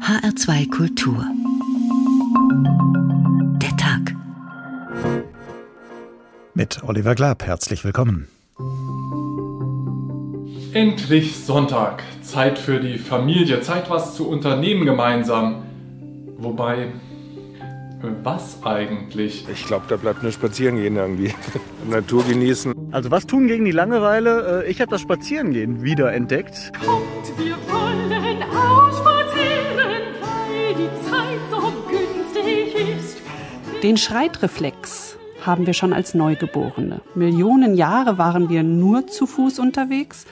HR2 Kultur. Der Tag. Mit Oliver Glab, herzlich willkommen. Endlich Sonntag. Zeit für die Familie. Zeit, was zu unternehmen gemeinsam. Wobei, was eigentlich? Ich glaube, da bleibt nur spazieren gehen irgendwie. Natur genießen. Also was tun gegen die Langeweile? Äh, ich habe das Spazierengehen wieder entdeckt. Kommt, wir Den Schreitreflex haben wir schon als Neugeborene. Millionen Jahre waren wir nur zu Fuß unterwegs.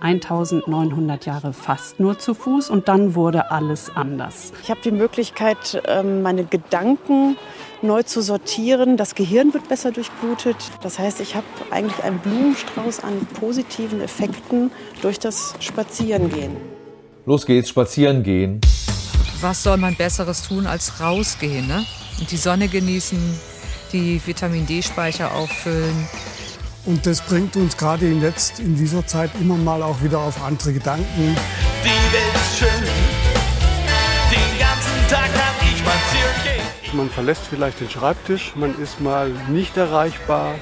1900 Jahre fast nur zu Fuß und dann wurde alles anders. Ich habe die Möglichkeit, ähm, meine Gedanken neu zu sortieren. Das Gehirn wird besser durchblutet. Das heißt, ich habe eigentlich einen Blumenstrauß an positiven Effekten durch das Spazierengehen. Los geht's, spazieren gehen. Was soll man Besseres tun als rausgehen ne? Und die Sonne genießen, die Vitamin D-Speicher auffüllen? Und das bringt uns gerade jetzt in dieser Zeit immer mal auch wieder auf andere Gedanken. Die Welt ist schön, den ganzen Tag kann ich spazieren. Man verlässt vielleicht den Schreibtisch, man ist mal nicht erreichbar,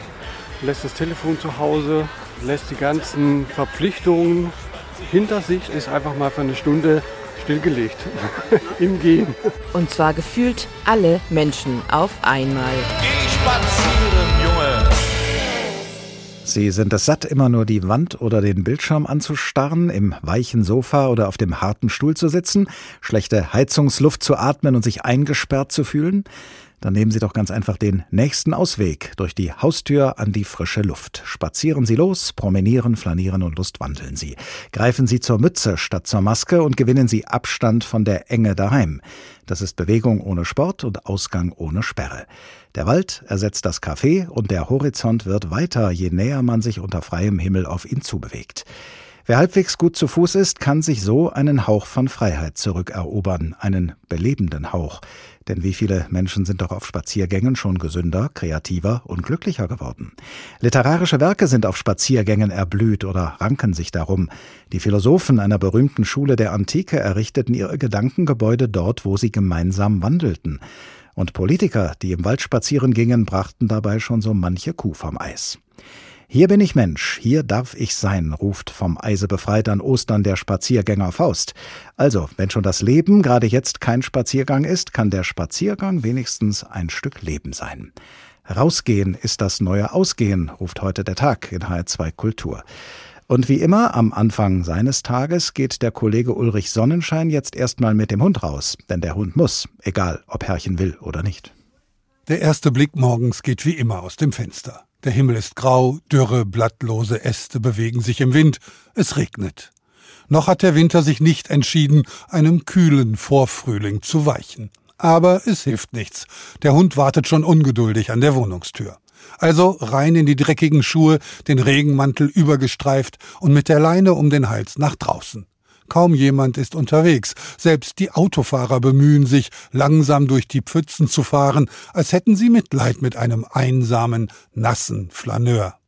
lässt das Telefon zu Hause, lässt die ganzen Verpflichtungen hinter sich, ist einfach mal für eine Stunde stillgelegt im Gehen. Und zwar gefühlt alle Menschen auf einmal. Geh spazieren, Junge. Sie sind es satt, immer nur die Wand oder den Bildschirm anzustarren, im weichen Sofa oder auf dem harten Stuhl zu sitzen, schlechte Heizungsluft zu atmen und sich eingesperrt zu fühlen? Dann nehmen Sie doch ganz einfach den nächsten Ausweg durch die Haustür an die frische Luft. Spazieren Sie los, promenieren, flanieren und lustwandeln Sie. Greifen Sie zur Mütze statt zur Maske und gewinnen Sie Abstand von der Enge daheim. Das ist Bewegung ohne Sport und Ausgang ohne Sperre. Der Wald ersetzt das Café und der Horizont wird weiter, je näher man sich unter freiem Himmel auf ihn zubewegt. Wer halbwegs gut zu Fuß ist, kann sich so einen Hauch von Freiheit zurückerobern, einen belebenden Hauch. Denn wie viele Menschen sind doch auf Spaziergängen schon gesünder, kreativer und glücklicher geworden. Literarische Werke sind auf Spaziergängen erblüht oder ranken sich darum. Die Philosophen einer berühmten Schule der Antike errichteten ihre Gedankengebäude dort, wo sie gemeinsam wandelten. Und Politiker, die im Wald spazieren gingen, brachten dabei schon so manche Kuh vom Eis. Hier bin ich Mensch, hier darf ich sein, ruft vom Eise befreit an Ostern der Spaziergänger Faust. Also, wenn schon das Leben gerade jetzt kein Spaziergang ist, kann der Spaziergang wenigstens ein Stück Leben sein. Rausgehen ist das neue Ausgehen, ruft heute der Tag in HR2 Kultur. Und wie immer am Anfang seines Tages geht der Kollege Ulrich Sonnenschein jetzt erstmal mit dem Hund raus, denn der Hund muss, egal ob Herrchen will oder nicht. Der erste Blick morgens geht wie immer aus dem Fenster. Der Himmel ist grau, dürre, blattlose Äste bewegen sich im Wind, es regnet. Noch hat der Winter sich nicht entschieden, einem kühlen Vorfrühling zu weichen. Aber es hilft nichts. Der Hund wartet schon ungeduldig an der Wohnungstür. Also rein in die dreckigen Schuhe, den Regenmantel übergestreift und mit der Leine um den Hals nach draußen. Kaum jemand ist unterwegs. Selbst die Autofahrer bemühen sich, langsam durch die Pfützen zu fahren, als hätten sie Mitleid mit einem einsamen, nassen Flaneur.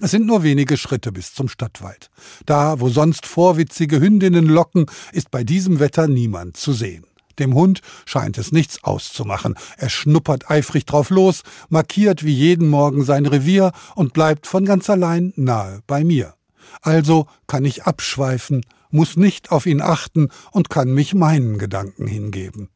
Es sind nur wenige Schritte bis zum Stadtwald. Da, wo sonst vorwitzige Hündinnen locken, ist bei diesem Wetter niemand zu sehen. Dem Hund scheint es nichts auszumachen. Er schnuppert eifrig drauf los, markiert wie jeden Morgen sein Revier und bleibt von ganz allein nahe bei mir. Also kann ich abschweifen, muss nicht auf ihn achten und kann mich meinen Gedanken hingeben.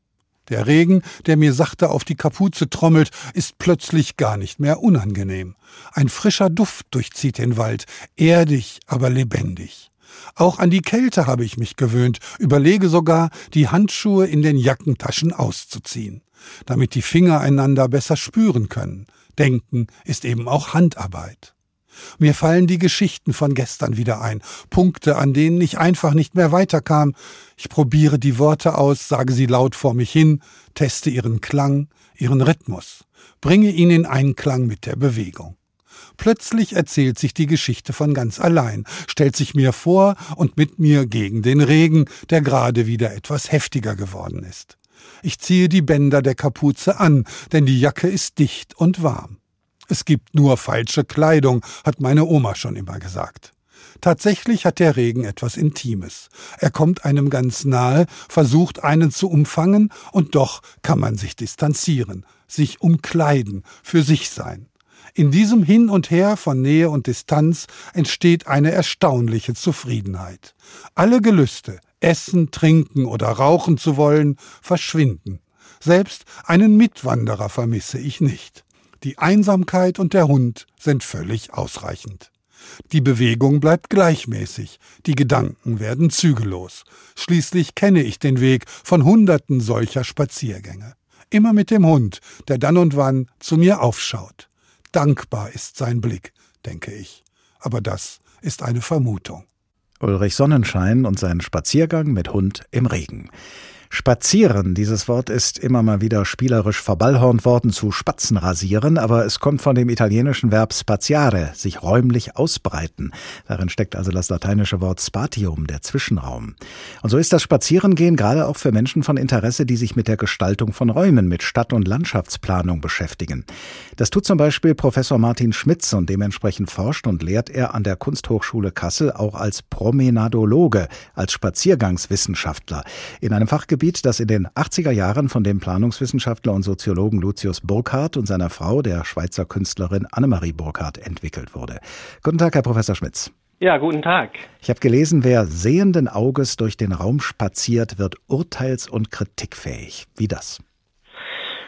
Der Regen, der mir sachte auf die Kapuze trommelt, ist plötzlich gar nicht mehr unangenehm. Ein frischer Duft durchzieht den Wald, erdig, aber lebendig. Auch an die Kälte habe ich mich gewöhnt, überlege sogar, die Handschuhe in den Jackentaschen auszuziehen, damit die Finger einander besser spüren können. Denken ist eben auch Handarbeit. Mir fallen die Geschichten von gestern wieder ein, Punkte, an denen ich einfach nicht mehr weiterkam. Ich probiere die Worte aus, sage sie laut vor mich hin, teste ihren Klang, ihren Rhythmus, bringe ihn in Einklang mit der Bewegung. Plötzlich erzählt sich die Geschichte von ganz allein, stellt sich mir vor und mit mir gegen den Regen, der gerade wieder etwas heftiger geworden ist. Ich ziehe die Bänder der Kapuze an, denn die Jacke ist dicht und warm. Es gibt nur falsche Kleidung, hat meine Oma schon immer gesagt. Tatsächlich hat der Regen etwas Intimes. Er kommt einem ganz nahe, versucht einen zu umfangen, und doch kann man sich distanzieren, sich umkleiden, für sich sein. In diesem Hin und Her von Nähe und Distanz entsteht eine erstaunliche Zufriedenheit. Alle Gelüste, essen, trinken oder rauchen zu wollen, verschwinden. Selbst einen Mitwanderer vermisse ich nicht. Die Einsamkeit und der Hund sind völlig ausreichend. Die Bewegung bleibt gleichmäßig, die Gedanken werden zügellos. Schließlich kenne ich den Weg von Hunderten solcher Spaziergänge. Immer mit dem Hund, der dann und wann zu mir aufschaut. Dankbar ist sein Blick, denke ich. Aber das ist eine Vermutung. Ulrich Sonnenschein und sein Spaziergang mit Hund im Regen. Spazieren, dieses Wort ist immer mal wieder spielerisch verballhornt worden zu Spatzen rasieren, aber es kommt von dem italienischen Verb spaziare, sich räumlich ausbreiten. Darin steckt also das lateinische Wort spatium, der Zwischenraum. Und so ist das Spazierengehen gerade auch für Menschen von Interesse, die sich mit der Gestaltung von Räumen, mit Stadt- und Landschaftsplanung beschäftigen. Das tut zum Beispiel Professor Martin Schmitz und dementsprechend forscht und lehrt er an der Kunsthochschule Kassel auch als Promenadologe, als Spaziergangswissenschaftler. In einem Fachgebiet Gebiet, das in den 80er Jahren von dem Planungswissenschaftler und Soziologen Lucius Burkhardt und seiner Frau, der Schweizer Künstlerin Annemarie Burkhardt, entwickelt wurde. Guten Tag, Herr Professor Schmitz. Ja, guten Tag. Ich habe gelesen, wer sehenden Auges durch den Raum spaziert, wird urteils- und kritikfähig. Wie das?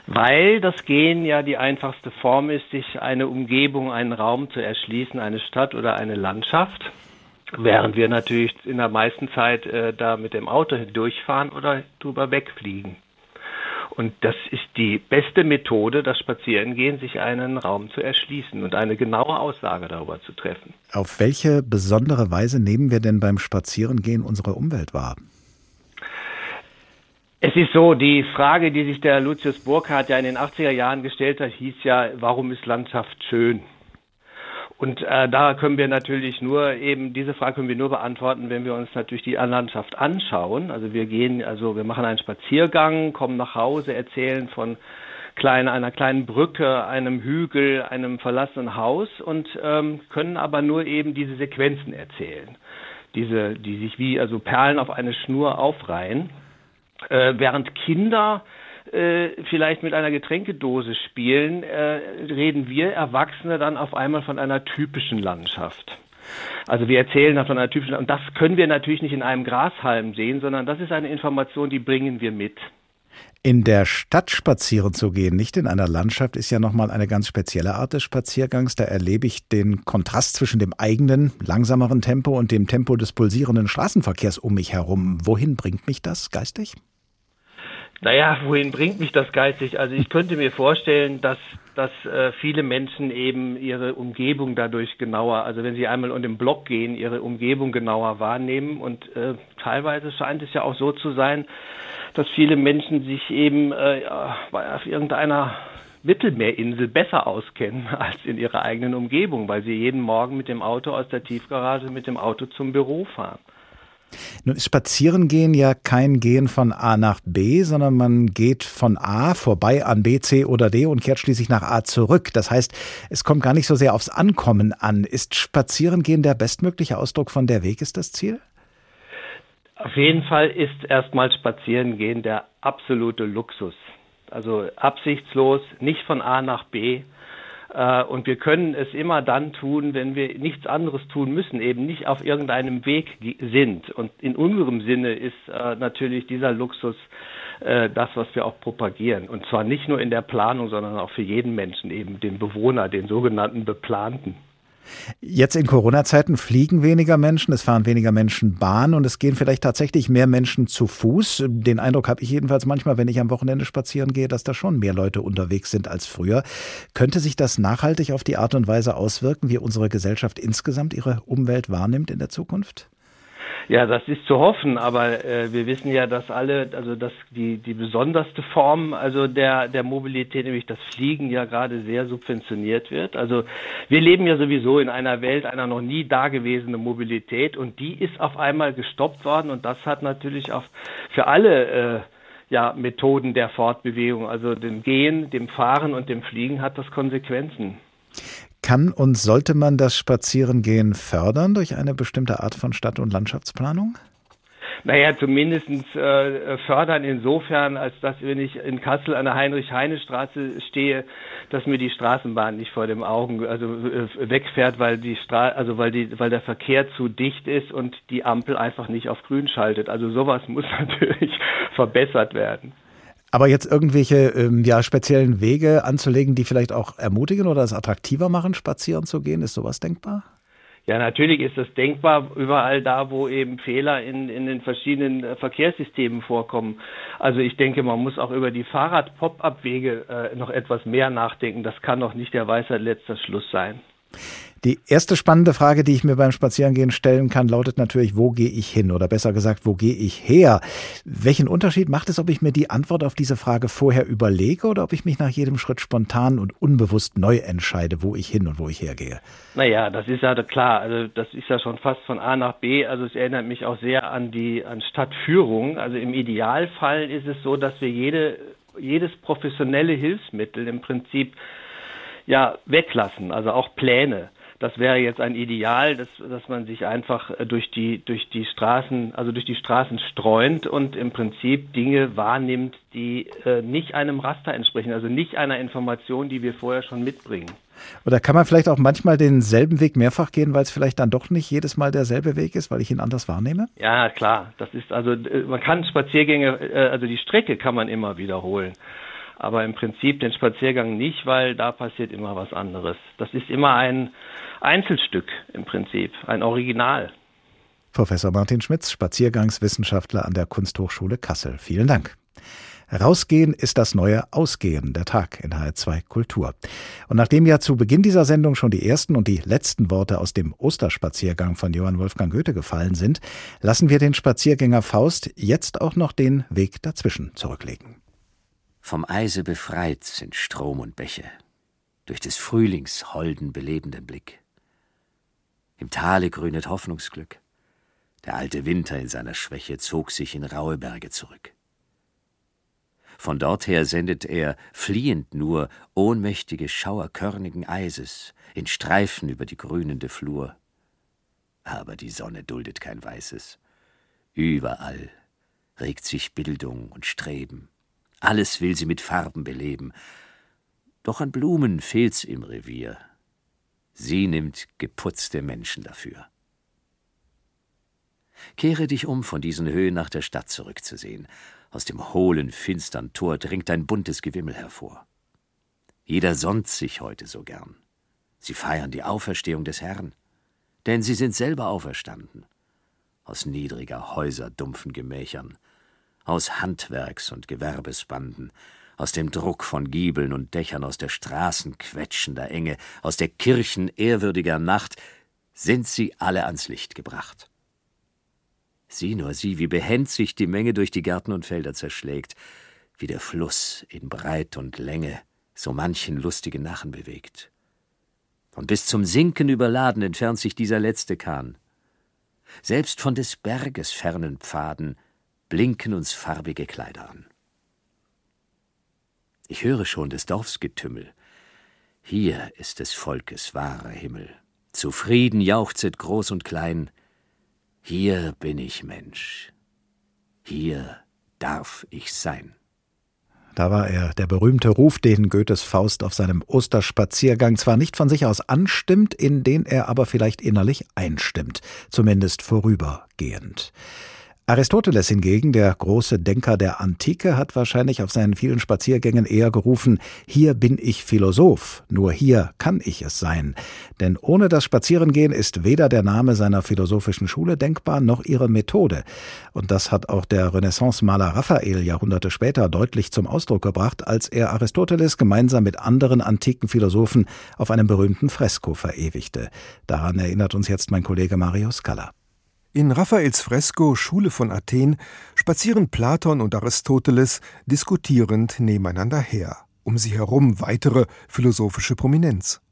Weil das Gehen ja die einfachste Form ist, sich eine Umgebung, einen Raum zu erschließen, eine Stadt oder eine Landschaft. Während wir natürlich in der meisten Zeit äh, da mit dem Auto durchfahren oder drüber wegfliegen. Und das ist die beste Methode, das Spazierengehen, sich einen Raum zu erschließen und eine genaue Aussage darüber zu treffen. Auf welche besondere Weise nehmen wir denn beim Spazierengehen unsere Umwelt wahr? Es ist so, die Frage, die sich der Lucius Burkhardt ja in den 80er Jahren gestellt hat, hieß ja, warum ist Landschaft schön? Und äh, da können wir natürlich nur eben diese Frage können wir nur beantworten, wenn wir uns natürlich die Landschaft anschauen. Also wir gehen, also wir machen einen Spaziergang, kommen nach Hause, erzählen von klein, einer kleinen Brücke, einem Hügel, einem verlassenen Haus und ähm, können aber nur eben diese Sequenzen erzählen, diese, die sich wie also Perlen auf eine Schnur aufreihen, äh, während Kinder äh, vielleicht mit einer Getränkedose spielen, äh, reden wir Erwachsene dann auf einmal von einer typischen Landschaft. Also wir erzählen dann von einer typischen, und das können wir natürlich nicht in einem Grashalm sehen, sondern das ist eine Information, die bringen wir mit. In der Stadt spazieren zu gehen, nicht in einer Landschaft, ist ja nochmal eine ganz spezielle Art des Spaziergangs. Da erlebe ich den Kontrast zwischen dem eigenen, langsameren Tempo und dem Tempo des pulsierenden Straßenverkehrs um mich herum. Wohin bringt mich das geistig? Naja, wohin bringt mich das geistig? Also ich könnte mir vorstellen, dass, dass äh, viele Menschen eben ihre Umgebung dadurch genauer, also wenn sie einmal um den Block gehen, ihre Umgebung genauer wahrnehmen. Und äh, teilweise scheint es ja auch so zu sein, dass viele Menschen sich eben äh, auf irgendeiner Mittelmeerinsel besser auskennen als in ihrer eigenen Umgebung, weil sie jeden Morgen mit dem Auto aus der Tiefgarage mit dem Auto zum Büro fahren. Nun ist Spazierengehen ja kein Gehen von A nach B, sondern man geht von A vorbei an B, C oder D und kehrt schließlich nach A zurück. Das heißt, es kommt gar nicht so sehr aufs Ankommen an. Ist Spazierengehen der bestmögliche Ausdruck von der Weg ist das Ziel? Auf jeden Fall ist erstmal Spazierengehen der absolute Luxus. Also absichtslos, nicht von A nach B, und wir können es immer dann tun, wenn wir nichts anderes tun müssen, eben nicht auf irgendeinem Weg sind. Und in unserem Sinne ist äh, natürlich dieser Luxus äh, das, was wir auch propagieren. Und zwar nicht nur in der Planung, sondern auch für jeden Menschen, eben den Bewohner, den sogenannten Beplanten. Jetzt in Corona-Zeiten fliegen weniger Menschen, es fahren weniger Menschen Bahn und es gehen vielleicht tatsächlich mehr Menschen zu Fuß. Den Eindruck habe ich jedenfalls manchmal, wenn ich am Wochenende spazieren gehe, dass da schon mehr Leute unterwegs sind als früher. Könnte sich das nachhaltig auf die Art und Weise auswirken, wie unsere Gesellschaft insgesamt ihre Umwelt wahrnimmt in der Zukunft? Ja, das ist zu hoffen, aber äh, wir wissen ja, dass alle, also dass die die besonderste Form, also der der Mobilität, nämlich das Fliegen, ja gerade sehr subventioniert wird. Also wir leben ja sowieso in einer Welt einer noch nie dagewesenen Mobilität und die ist auf einmal gestoppt worden und das hat natürlich auch für alle äh, ja, Methoden der Fortbewegung, also dem Gehen, dem Fahren und dem Fliegen hat das Konsequenzen. Kann und sollte man das Spazierengehen fördern durch eine bestimmte Art von Stadt- und Landschaftsplanung? Naja, zumindest äh, fördern insofern, als dass, wenn ich in Kassel an der Heinrich-Heine-Straße stehe, dass mir die Straßenbahn nicht vor dem Augen also äh, wegfährt, weil die Stra also weil die weil der Verkehr zu dicht ist und die Ampel einfach nicht auf grün schaltet. Also sowas muss natürlich verbessert werden. Aber jetzt irgendwelche ähm, ja, speziellen Wege anzulegen, die vielleicht auch ermutigen oder es attraktiver machen, spazieren zu gehen, ist sowas denkbar? Ja, natürlich ist das denkbar überall da, wo eben Fehler in, in den verschiedenen äh, Verkehrssystemen vorkommen. Also ich denke, man muss auch über die Fahrrad-Pop-Up-Wege äh, noch etwas mehr nachdenken. Das kann doch nicht der Weisheit letzter Schluss sein. Die erste spannende Frage, die ich mir beim Spazierengehen stellen kann, lautet natürlich, wo gehe ich hin? Oder besser gesagt, wo gehe ich her? Welchen Unterschied macht es, ob ich mir die Antwort auf diese Frage vorher überlege oder ob ich mich nach jedem Schritt spontan und unbewusst neu entscheide, wo ich hin und wo ich hergehe? Naja, das ist ja klar. Also das ist ja schon fast von A nach B. Also es erinnert mich auch sehr an die an Stadtführung. Also im Idealfall ist es so, dass wir jede, jedes professionelle Hilfsmittel im Prinzip ja weglassen, also auch Pläne das wäre jetzt ein Ideal, dass, dass man sich einfach äh, durch die, durch die Straßen, also durch die Straßen streunt und im Prinzip Dinge wahrnimmt, die äh, nicht einem Raster entsprechen, also nicht einer Information, die wir vorher schon mitbringen. Oder kann man vielleicht auch manchmal denselben Weg mehrfach gehen, weil es vielleicht dann doch nicht jedes Mal derselbe Weg ist, weil ich ihn anders wahrnehme? Ja, klar. Das ist also, äh, man kann Spaziergänge, äh, also die Strecke kann man immer wiederholen aber im Prinzip den Spaziergang nicht, weil da passiert immer was anderes. Das ist immer ein Einzelstück im Prinzip, ein Original. Professor Martin Schmitz, Spaziergangswissenschaftler an der Kunsthochschule Kassel. Vielen Dank. Rausgehen ist das neue Ausgehen, der Tag in HR2 Kultur. Und nachdem ja zu Beginn dieser Sendung schon die ersten und die letzten Worte aus dem Osterspaziergang von Johann Wolfgang Goethe gefallen sind, lassen wir den Spaziergänger Faust jetzt auch noch den Weg dazwischen zurücklegen. Vom Eise befreit sind Strom und Bäche, durch des Frühlings holden belebenden Blick. Im Tale grünet Hoffnungsglück. Der alte Winter in seiner Schwäche zog sich in raue Berge zurück. Von dorther sendet er, fliehend nur, ohnmächtige Schauer körnigen Eises in Streifen über die grünende Flur. Aber die Sonne duldet kein Weißes. Überall regt sich Bildung und Streben. Alles will sie mit Farben beleben. Doch an Blumen fehlt's im Revier. Sie nimmt geputzte Menschen dafür. Kehre dich um, von diesen Höhen nach der Stadt zurückzusehen. Aus dem hohlen, finstern Tor dringt ein buntes Gewimmel hervor. Jeder sonnt sich heute so gern. Sie feiern die Auferstehung des Herrn, denn sie sind selber auferstanden. Aus niedriger Häuser dumpfen Gemächern, aus Handwerks- und Gewerbesbanden, aus dem Druck von Giebeln und Dächern, aus der Straßen quetschender Enge, aus der Kirchen ehrwürdiger Nacht, sind sie alle ans Licht gebracht. Sieh nur, sieh, wie behend sich die Menge durch die Gärten und Felder zerschlägt, wie der Fluss in Breit und Länge so manchen lustigen Nachen bewegt. Und bis zum Sinken überladen entfernt sich dieser letzte Kahn. Selbst von des Berges fernen Pfaden blinken uns farbige Kleider an. Ich höre schon des Dorfs Getümmel. Hier ist des Volkes wahrer Himmel. Zufrieden jauchzet groß und klein. Hier bin ich Mensch. Hier darf ich sein. Da war er, der berühmte Ruf, den Goethes Faust auf seinem Osterspaziergang zwar nicht von sich aus anstimmt, in den er aber vielleicht innerlich einstimmt, zumindest vorübergehend. Aristoteles hingegen, der große Denker der Antike, hat wahrscheinlich auf seinen vielen Spaziergängen eher gerufen, hier bin ich Philosoph, nur hier kann ich es sein. Denn ohne das Spazierengehen ist weder der Name seiner philosophischen Schule denkbar, noch ihre Methode. Und das hat auch der Renaissance-Maler Raphael Jahrhunderte später deutlich zum Ausdruck gebracht, als er Aristoteles gemeinsam mit anderen antiken Philosophen auf einem berühmten Fresko verewigte. Daran erinnert uns jetzt mein Kollege Mario Scala. In Raffaels Fresko Schule von Athen spazieren Platon und Aristoteles diskutierend nebeneinander her, um sie herum weitere philosophische Prominenz.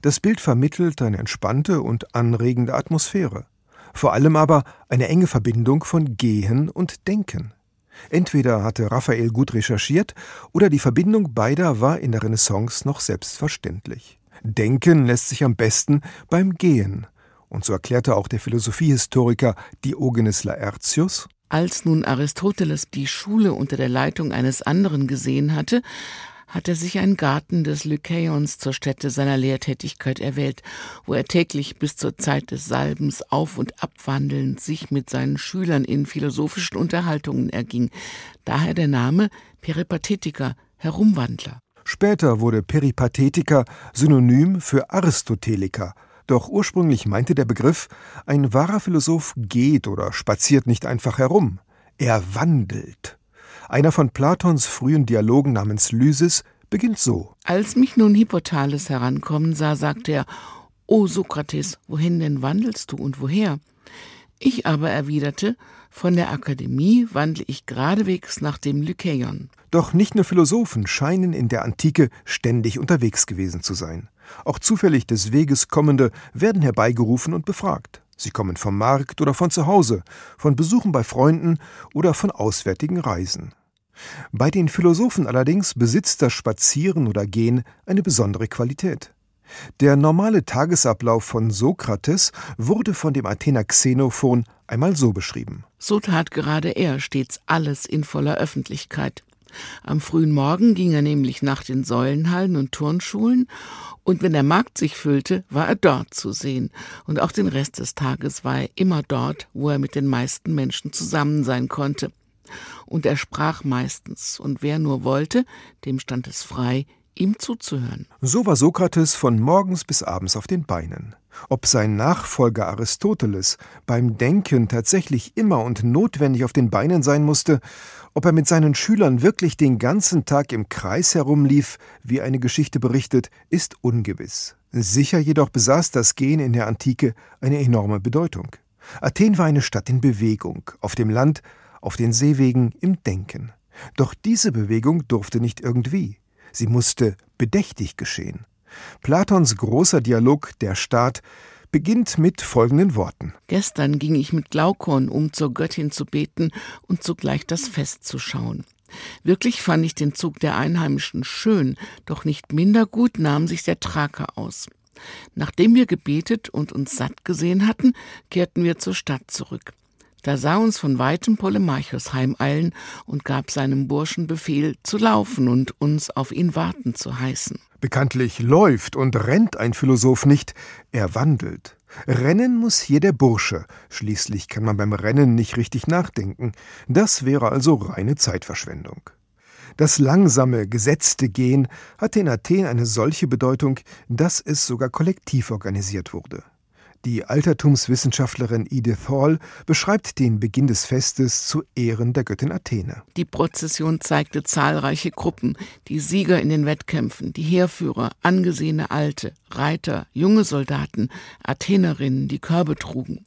Das Bild vermittelt eine entspannte und anregende Atmosphäre, vor allem aber eine enge Verbindung von Gehen und Denken. Entweder hatte Raphael gut recherchiert oder die Verbindung beider war in der Renaissance noch selbstverständlich. Denken lässt sich am besten beim Gehen. Und so erklärte auch der Philosophiehistoriker Diogenes Laertius, als nun Aristoteles die Schule unter der Leitung eines anderen gesehen hatte, hat er sich einen Garten des Lykeions zur Stätte seiner Lehrtätigkeit erwählt, wo er täglich bis zur Zeit des Salbens auf und abwandelnd sich mit seinen Schülern in philosophischen Unterhaltungen erging. Daher der Name Peripathetiker, Herumwandler. Später wurde Peripathetiker Synonym für Aristoteliker. Doch ursprünglich meinte der Begriff, ein wahrer Philosoph geht oder spaziert nicht einfach herum, er wandelt. Einer von Platons frühen Dialogen namens Lysis beginnt so. Als mich nun Hippothales herankommen sah, sagte er, O Sokrates, wohin denn wandelst du und woher? Ich aber erwiderte, von der Akademie wandle ich geradewegs nach dem Lykeion. Doch nicht nur Philosophen scheinen in der Antike ständig unterwegs gewesen zu sein. Auch zufällig des Weges kommende werden herbeigerufen und befragt. Sie kommen vom Markt oder von zu Hause, von Besuchen bei Freunden oder von auswärtigen Reisen. Bei den Philosophen allerdings besitzt das Spazieren oder Gehen eine besondere Qualität. Der normale Tagesablauf von Sokrates wurde von dem Athener Xenophon einmal so beschrieben. So tat gerade er stets alles in voller Öffentlichkeit. Am frühen Morgen ging er nämlich nach den Säulenhallen und Turnschulen, und wenn der Markt sich füllte, war er dort zu sehen, und auch den Rest des Tages war er immer dort, wo er mit den meisten Menschen zusammen sein konnte und er sprach meistens, und wer nur wollte, dem stand es frei, ihm zuzuhören. So war Sokrates von morgens bis abends auf den Beinen. Ob sein Nachfolger Aristoteles beim Denken tatsächlich immer und notwendig auf den Beinen sein musste, ob er mit seinen Schülern wirklich den ganzen Tag im Kreis herumlief, wie eine Geschichte berichtet, ist ungewiss. Sicher jedoch besaß das Gehen in der Antike eine enorme Bedeutung. Athen war eine Stadt in Bewegung, auf dem Land auf den Seewegen im Denken. Doch diese Bewegung durfte nicht irgendwie. Sie musste bedächtig geschehen. Platons großer Dialog Der Staat beginnt mit folgenden Worten. Gestern ging ich mit Glaukon, um zur Göttin zu beten und zugleich das Fest zu schauen. Wirklich fand ich den Zug der Einheimischen schön, doch nicht minder gut nahm sich der Thraker aus. Nachdem wir gebetet und uns satt gesehen hatten, kehrten wir zur Stadt zurück. Da sah uns von weitem Polemarchus heimeilen und gab seinem Burschen Befehl, zu laufen und uns auf ihn warten zu heißen. Bekanntlich läuft und rennt ein Philosoph nicht, er wandelt. Rennen muss hier der Bursche, schließlich kann man beim Rennen nicht richtig nachdenken, das wäre also reine Zeitverschwendung. Das langsame, gesetzte Gehen hatte in Athen eine solche Bedeutung, dass es sogar kollektiv organisiert wurde. Die Altertumswissenschaftlerin Edith Hall beschreibt den Beginn des Festes zu Ehren der Göttin Athene. Die Prozession zeigte zahlreiche Gruppen, die Sieger in den Wettkämpfen, die Heerführer, angesehene Alte, Reiter, junge Soldaten, Athenerinnen, die Körbe trugen.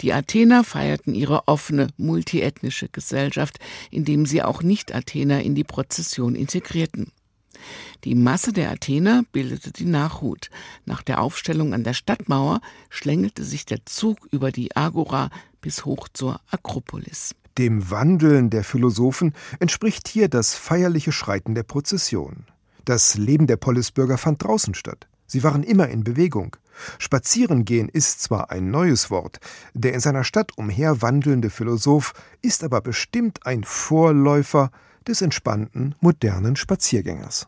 Die Athener feierten ihre offene, multiethnische Gesellschaft, indem sie auch Nicht-Athener in die Prozession integrierten. Die Masse der Athener bildete die Nachhut. Nach der Aufstellung an der Stadtmauer schlängelte sich der Zug über die Agora bis hoch zur Akropolis. Dem Wandeln der Philosophen entspricht hier das feierliche Schreiten der Prozession. Das Leben der Polisbürger fand draußen statt. Sie waren immer in Bewegung. Spazierengehen ist zwar ein neues Wort, der in seiner Stadt umherwandelnde Philosoph ist aber bestimmt ein Vorläufer des entspannten, modernen Spaziergängers.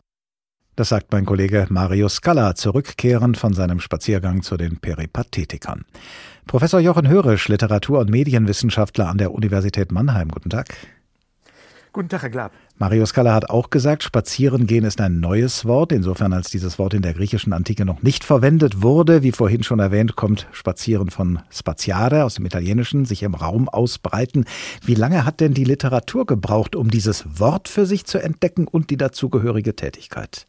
Das sagt mein Kollege Mario Scala, zurückkehrend von seinem Spaziergang zu den Peripathetikern. Professor Jochen Hörisch, Literatur- und Medienwissenschaftler an der Universität Mannheim. Guten Tag. Guten Tag, Herr Glab. Mario Scala hat auch gesagt, Spazierengehen ist ein neues Wort, insofern als dieses Wort in der griechischen Antike noch nicht verwendet wurde. Wie vorhin schon erwähnt, kommt Spazieren von spaziare aus dem Italienischen, sich im Raum ausbreiten. Wie lange hat denn die Literatur gebraucht, um dieses Wort für sich zu entdecken und die dazugehörige Tätigkeit?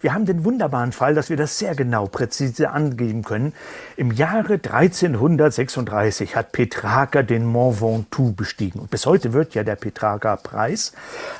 Wir haben den wunderbaren Fall, dass wir das sehr genau präzise angeben können. Im Jahre 1336 hat Petrarca den Mont Ventoux bestiegen. Und bis heute wird ja der Petrarca-Preis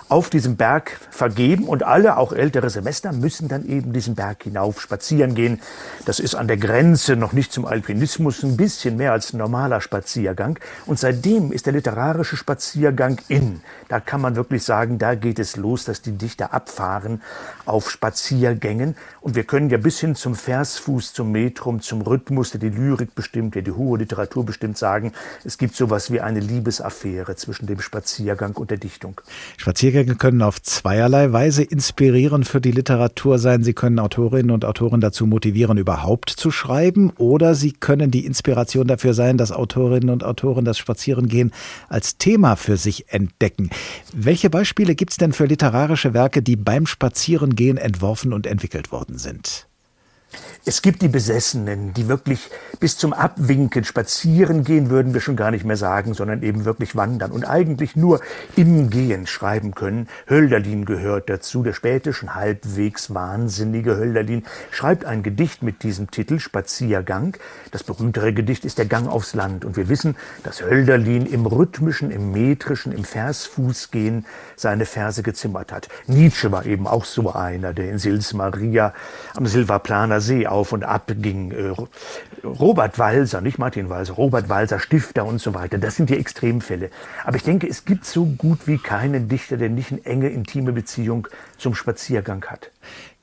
auf diesem Berg vergeben und alle, auch ältere Semester, müssen dann eben diesen Berg hinauf spazieren gehen. Das ist an der Grenze noch nicht zum Alpinismus, ein bisschen mehr als ein normaler Spaziergang. Und seitdem ist der literarische Spaziergang in. Da kann man wirklich sagen, da geht es los, dass die Dichter abfahren auf Spaziergang Spaziergängen. Und wir können ja bis hin zum Versfuß, zum Metrum, zum Rhythmus, der die Lyrik bestimmt, der die hohe Literatur bestimmt, sagen, es gibt sowas wie eine Liebesaffäre zwischen dem Spaziergang und der Dichtung. Spaziergänge können auf zweierlei Weise inspirieren für die Literatur sein. Sie können Autorinnen und Autoren dazu motivieren, überhaupt zu schreiben, oder sie können die Inspiration dafür sein, dass Autorinnen und Autoren das Spazierengehen als Thema für sich entdecken. Welche Beispiele gibt es denn für literarische Werke, die beim Spazierengehen entworfen und entwickelt worden sind? Es gibt die Besessenen, die wirklich bis zum Abwinken spazieren gehen, würden wir schon gar nicht mehr sagen, sondern eben wirklich wandern und eigentlich nur im Gehen schreiben können. Hölderlin gehört dazu, der späte, schon halbwegs wahnsinnige Hölderlin schreibt ein Gedicht mit diesem Titel Spaziergang. Das berühmtere Gedicht ist der Gang aufs Land und wir wissen, dass Hölderlin im rhythmischen, im metrischen, im Versfußgehen seine Verse gezimmert hat. Nietzsche war eben auch so einer, der in Sils Maria am Silvaplaner See auf und ab ging. Äh, Robert Walser, nicht Martin Walser, Robert Walser, Stifter und so weiter. Das sind die Extremfälle. Aber ich denke, es gibt so gut wie keinen Dichter, der nicht eine enge, intime Beziehung zum Spaziergang hat.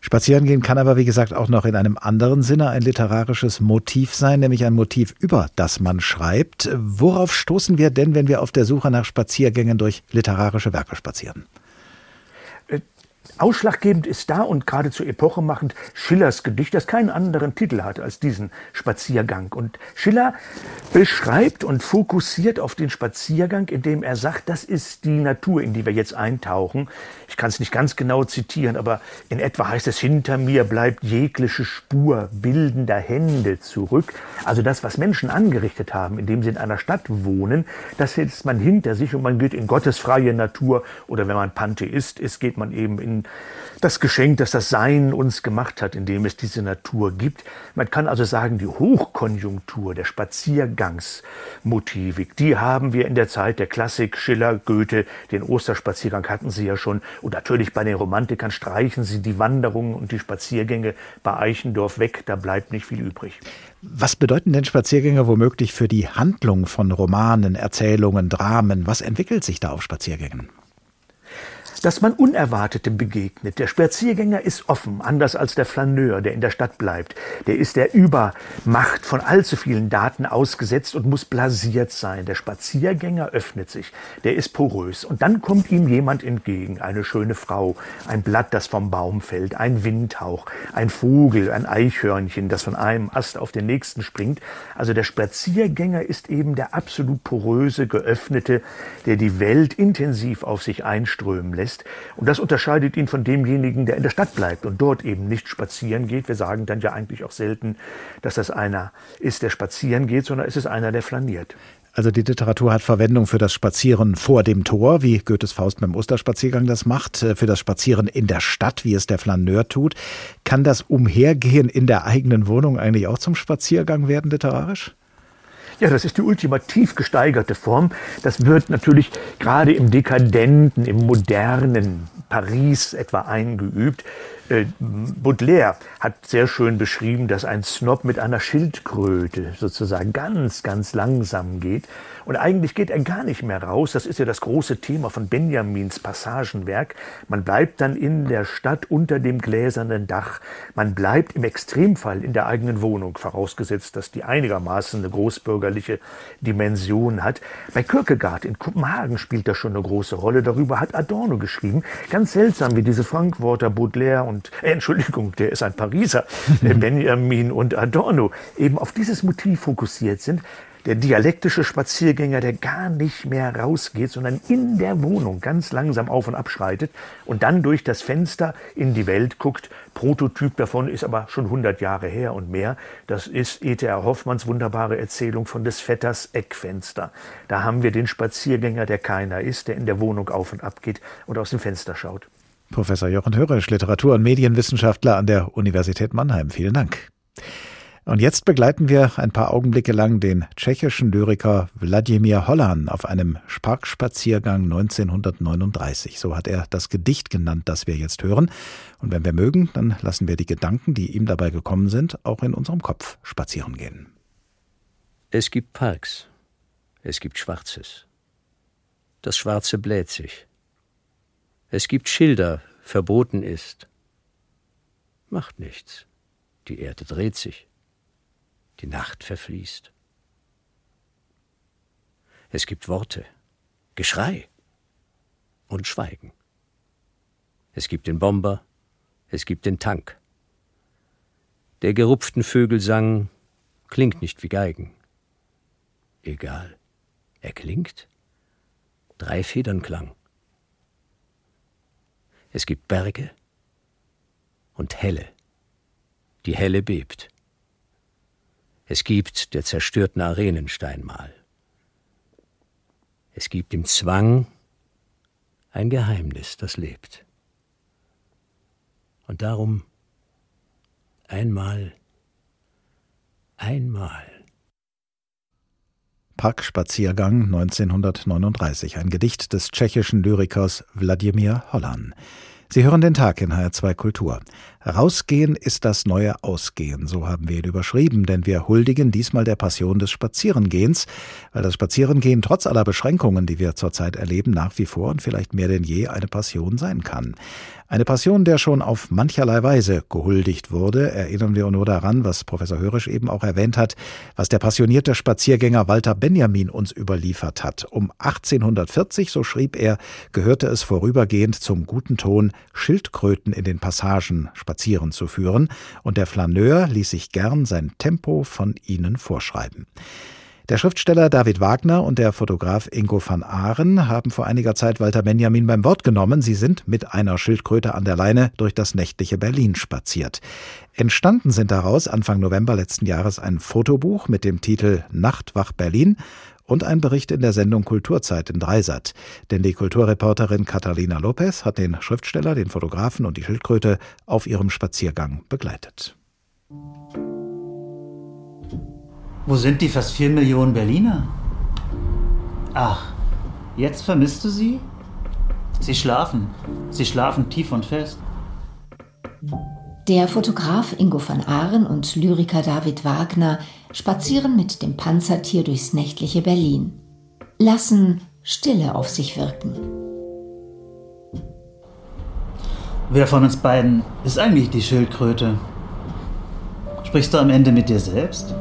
Spazierengehen kann aber, wie gesagt, auch noch in einem anderen Sinne ein literarisches Motiv sein, nämlich ein Motiv, über das man schreibt. Worauf stoßen wir denn, wenn wir auf der Suche nach Spaziergängen durch literarische Werke spazieren? Ausschlaggebend ist da und geradezu epochemachend Schillers Gedicht, das keinen anderen Titel hat als diesen Spaziergang. Und Schiller beschreibt und fokussiert auf den Spaziergang, indem er sagt, das ist die Natur, in die wir jetzt eintauchen. Ich kann es nicht ganz genau zitieren, aber in etwa heißt es, hinter mir bleibt jegliche Spur bildender Hände zurück. Also das, was Menschen angerichtet haben, indem sie in einer Stadt wohnen, das setzt man hinter sich und man geht in Gottes freie Natur oder wenn man Pantheist ist, geht man eben in das Geschenk, das das Sein uns gemacht hat, indem es diese Natur gibt. Man kann also sagen, die Hochkonjunktur der Spaziergangsmotivik, die haben wir in der Zeit der Klassik, Schiller, Goethe, den Osterspaziergang hatten sie ja schon. Und natürlich bei den Romantikern streichen sie die Wanderungen und die Spaziergänge bei Eichendorff weg, da bleibt nicht viel übrig. Was bedeuten denn Spaziergänge womöglich für die Handlung von Romanen, Erzählungen, Dramen? Was entwickelt sich da auf Spaziergängen? Dass man Unerwartetem begegnet. Der Spaziergänger ist offen, anders als der Flaneur, der in der Stadt bleibt. Der ist der Übermacht von allzu vielen Daten ausgesetzt und muss blasiert sein. Der Spaziergänger öffnet sich, der ist porös. Und dann kommt ihm jemand entgegen, eine schöne Frau, ein Blatt, das vom Baum fällt, ein Windhauch, ein Vogel, ein Eichhörnchen, das von einem Ast auf den nächsten springt. Also der Spaziergänger ist eben der absolut poröse, geöffnete, der die Welt intensiv auf sich einströmen lässt ist. Und das unterscheidet ihn von demjenigen, der in der Stadt bleibt und dort eben nicht spazieren geht. Wir sagen dann ja eigentlich auch selten, dass das einer ist, der spazieren geht, sondern es ist einer, der flaniert. Also die Literatur hat Verwendung für das Spazieren vor dem Tor, wie Goethes Faust beim Osterspaziergang das macht, äh, für das Spazieren in der Stadt, wie es der Flaneur tut. Kann das Umhergehen in der eigenen Wohnung eigentlich auch zum Spaziergang werden, literarisch? Ja, das ist die ultimativ gesteigerte Form. Das wird natürlich gerade im dekadenten, im modernen Paris etwa eingeübt. Äh, Baudelaire hat sehr schön beschrieben, dass ein Snob mit einer Schildkröte sozusagen ganz, ganz langsam geht. Und eigentlich geht er gar nicht mehr raus. Das ist ja das große Thema von Benjamins Passagenwerk. Man bleibt dann in der Stadt unter dem gläsernen Dach. Man bleibt im Extremfall in der eigenen Wohnung, vorausgesetzt, dass die einigermaßen eine großbürgerliche Dimension hat. Bei Kierkegaard in Kopenhagen spielt das schon eine große Rolle. Darüber hat Adorno geschrieben. Ganz seltsam, wie diese Frankfurter Baudelaire und, äh, Entschuldigung, der ist ein Pariser, Benjamin und Adorno, eben auf dieses Motiv fokussiert sind der dialektische Spaziergänger, der gar nicht mehr rausgeht, sondern in der Wohnung ganz langsam auf und abschreitet und dann durch das Fenster in die Welt guckt. Prototyp davon ist aber schon 100 Jahre her und mehr. Das ist E.T.R. Hoffmanns wunderbare Erzählung von des Vetters Eckfenster. Da haben wir den Spaziergänger, der keiner ist, der in der Wohnung auf und ab geht und aus dem Fenster schaut. Professor Jochen Hörisch, Literatur- und Medienwissenschaftler an der Universität Mannheim. Vielen Dank. Und jetzt begleiten wir ein paar Augenblicke lang den tschechischen Lyriker Wladimir Hollan auf einem Parkspaziergang 1939. So hat er das Gedicht genannt, das wir jetzt hören. Und wenn wir mögen, dann lassen wir die Gedanken, die ihm dabei gekommen sind, auch in unserem Kopf spazieren gehen. Es gibt Parks. Es gibt Schwarzes. Das Schwarze bläht sich. Es gibt Schilder, verboten ist. macht nichts. Die Erde dreht sich. Die Nacht verfließt. Es gibt Worte, Geschrei und Schweigen. Es gibt den Bomber, es gibt den Tank. Der gerupften Vögelsang klingt nicht wie Geigen. Egal, er klingt. Drei Federn klang. Es gibt Berge und Helle. Die Helle bebt. Es gibt der zerstörten Arenensteinmal. Es gibt im Zwang ein Geheimnis, das lebt. Und darum einmal, einmal. Parkspaziergang 1939, ein Gedicht des tschechischen Lyrikers Wladimir Hollan. Sie hören den Tag in HR2 Kultur. Rausgehen ist das neue Ausgehen, so haben wir ihn überschrieben, denn wir huldigen diesmal der Passion des Spazierengehens, weil das Spazierengehen trotz aller Beschränkungen, die wir zurzeit erleben, nach wie vor und vielleicht mehr denn je eine Passion sein kann. Eine Passion, der schon auf mancherlei Weise gehuldigt wurde. Erinnern wir nur daran, was Professor Hörisch eben auch erwähnt hat, was der passionierte Spaziergänger Walter Benjamin uns überliefert hat. Um 1840, so schrieb er, gehörte es vorübergehend zum guten Ton, Schildkröten in den Passagen spazieren zu führen, und der Flaneur ließ sich gern sein Tempo von ihnen vorschreiben. Der Schriftsteller David Wagner und der Fotograf Ingo van Aaren haben vor einiger Zeit Walter Benjamin beim Wort genommen. Sie sind mit einer Schildkröte an der Leine durch das nächtliche Berlin spaziert. Entstanden sind daraus Anfang November letzten Jahres ein Fotobuch mit dem Titel Nachtwach Berlin und ein Bericht in der Sendung Kulturzeit in Dreisat. Denn die Kulturreporterin Catalina Lopez hat den Schriftsteller, den Fotografen und die Schildkröte auf ihrem Spaziergang begleitet. Wo sind die fast vier Millionen Berliner? Ach, jetzt vermisst du sie? Sie schlafen. Sie schlafen tief und fest. Der Fotograf Ingo van Aaren und Lyriker David Wagner spazieren mit dem Panzertier durchs nächtliche Berlin. Lassen Stille auf sich wirken. Wer von uns beiden ist eigentlich die Schildkröte? Sprichst du am Ende mit dir selbst?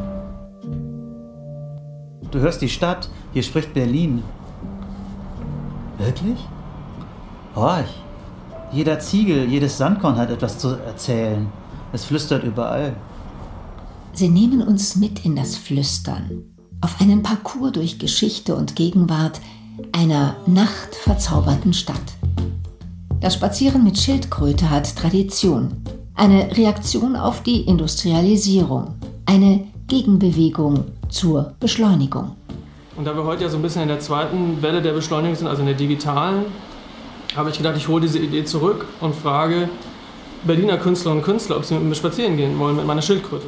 Du hörst die Stadt, hier spricht Berlin. Wirklich? Horch. Jeder Ziegel, jedes Sandkorn hat etwas zu erzählen. Es flüstert überall. Sie nehmen uns mit in das Flüstern, auf einen Parcours durch Geschichte und Gegenwart einer nachtverzauberten Stadt. Das Spazieren mit Schildkröte hat Tradition, eine Reaktion auf die Industrialisierung, eine Gegenbewegung zur Beschleunigung. Und da wir heute ja so ein bisschen in der zweiten Welle der Beschleunigung sind, also in der digitalen, habe ich gedacht, ich hole diese Idee zurück und frage Berliner Künstlerinnen und Künstler, ob sie mit mir spazieren gehen wollen mit meiner Schildkröte.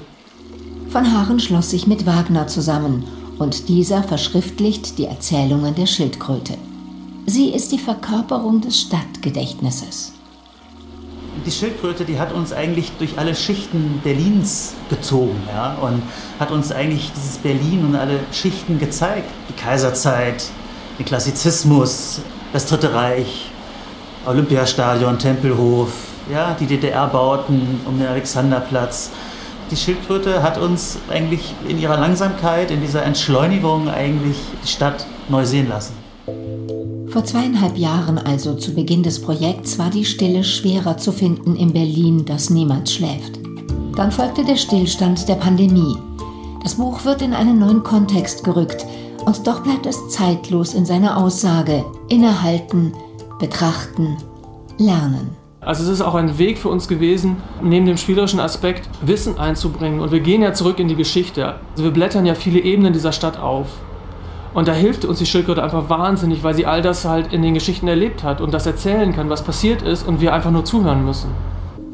Von Haaren schloss sich mit Wagner zusammen und dieser verschriftlicht die Erzählungen der Schildkröte. Sie ist die Verkörperung des Stadtgedächtnisses die Schildkröte, die hat uns eigentlich durch alle Schichten Berlins gezogen ja, und hat uns eigentlich dieses Berlin und alle Schichten gezeigt. Die Kaiserzeit, den Klassizismus, das Dritte Reich, Olympiastadion, Tempelhof, ja, die DDR-Bauten um den Alexanderplatz. Die Schildkröte hat uns eigentlich in ihrer Langsamkeit, in dieser Entschleunigung eigentlich die Stadt neu sehen lassen. Vor zweieinhalb Jahren, also zu Beginn des Projekts, war die Stille schwerer zu finden in Berlin, das niemand schläft. Dann folgte der Stillstand der Pandemie. Das Buch wird in einen neuen Kontext gerückt und doch bleibt es zeitlos in seiner Aussage. Innehalten, betrachten, lernen. Also es ist auch ein Weg für uns gewesen, neben dem spielerischen Aspekt Wissen einzubringen. Und wir gehen ja zurück in die Geschichte. Also wir blättern ja viele Ebenen dieser Stadt auf. Und da hilft uns die Schildkröte einfach wahnsinnig, weil sie all das halt in den Geschichten erlebt hat und das erzählen kann, was passiert ist und wir einfach nur zuhören müssen.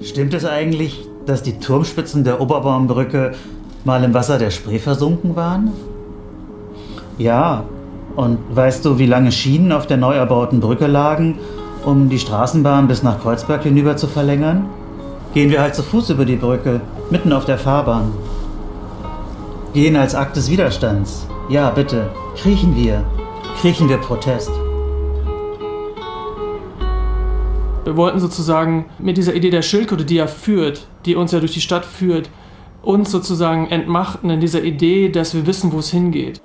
Stimmt es eigentlich, dass die Turmspitzen der Oberbaumbrücke mal im Wasser der Spree versunken waren? Ja. Und weißt du, wie lange Schienen auf der neu erbauten Brücke lagen, um die Straßenbahn bis nach Kreuzberg hinüber zu verlängern? Gehen wir halt zu Fuß über die Brücke, mitten auf der Fahrbahn. Gehen als Akt des Widerstands. Ja, bitte, kriechen wir. Kriechen wir Protest. Wir wollten sozusagen mit dieser Idee der Schildkröte, die ja führt, die uns ja durch die Stadt führt, uns sozusagen entmachten in dieser Idee, dass wir wissen, wo es hingeht.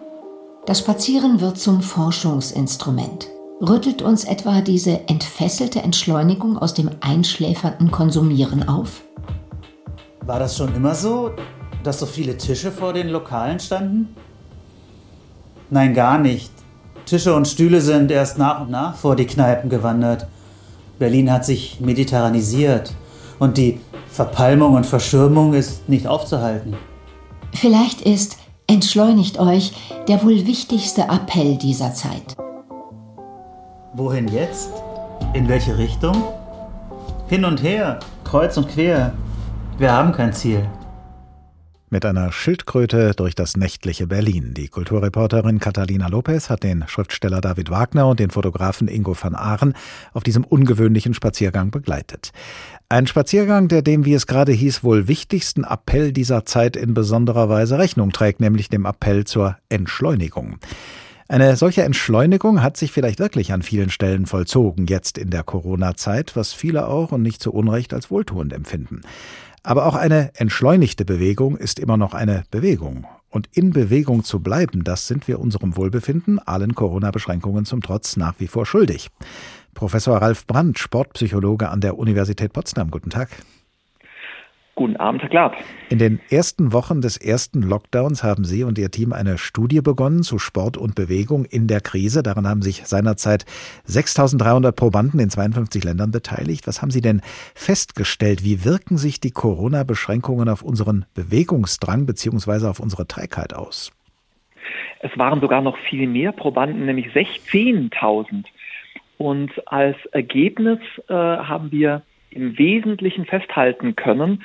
Das Spazieren wird zum Forschungsinstrument. Rüttelt uns etwa diese entfesselte Entschleunigung aus dem einschläfernden Konsumieren auf? War das schon immer so, dass so viele Tische vor den Lokalen standen? Nein, gar nicht. Tische und Stühle sind erst nach und nach vor die Kneipen gewandert. Berlin hat sich mediterranisiert und die Verpalmung und Verschirmung ist nicht aufzuhalten. Vielleicht ist Entschleunigt euch der wohl wichtigste Appell dieser Zeit. Wohin jetzt? In welche Richtung? Hin und her, kreuz und quer. Wir haben kein Ziel. Mit einer Schildkröte durch das nächtliche Berlin. Die Kulturreporterin Catalina Lopez hat den Schriftsteller David Wagner und den Fotografen Ingo van Aaren auf diesem ungewöhnlichen Spaziergang begleitet. Ein Spaziergang, der dem, wie es gerade hieß, wohl wichtigsten Appell dieser Zeit in besonderer Weise Rechnung trägt, nämlich dem Appell zur Entschleunigung. Eine solche Entschleunigung hat sich vielleicht wirklich an vielen Stellen vollzogen, jetzt in der Corona-Zeit, was viele auch und nicht zu Unrecht als wohltuend empfinden. Aber auch eine entschleunigte Bewegung ist immer noch eine Bewegung. Und in Bewegung zu bleiben, das sind wir unserem Wohlbefinden, allen Corona-Beschränkungen zum Trotz, nach wie vor schuldig. Professor Ralf Brandt, Sportpsychologe an der Universität Potsdam. Guten Tag. Guten Abend, Herr Klapp. In den ersten Wochen des ersten Lockdowns haben Sie und Ihr Team eine Studie begonnen zu Sport und Bewegung in der Krise. Daran haben sich seinerzeit 6300 Probanden in 52 Ländern beteiligt. Was haben Sie denn festgestellt? Wie wirken sich die Corona-Beschränkungen auf unseren Bewegungsdrang bzw. auf unsere Trägheit aus? Es waren sogar noch viel mehr Probanden, nämlich 16.000. Und als Ergebnis äh, haben wir im Wesentlichen festhalten können,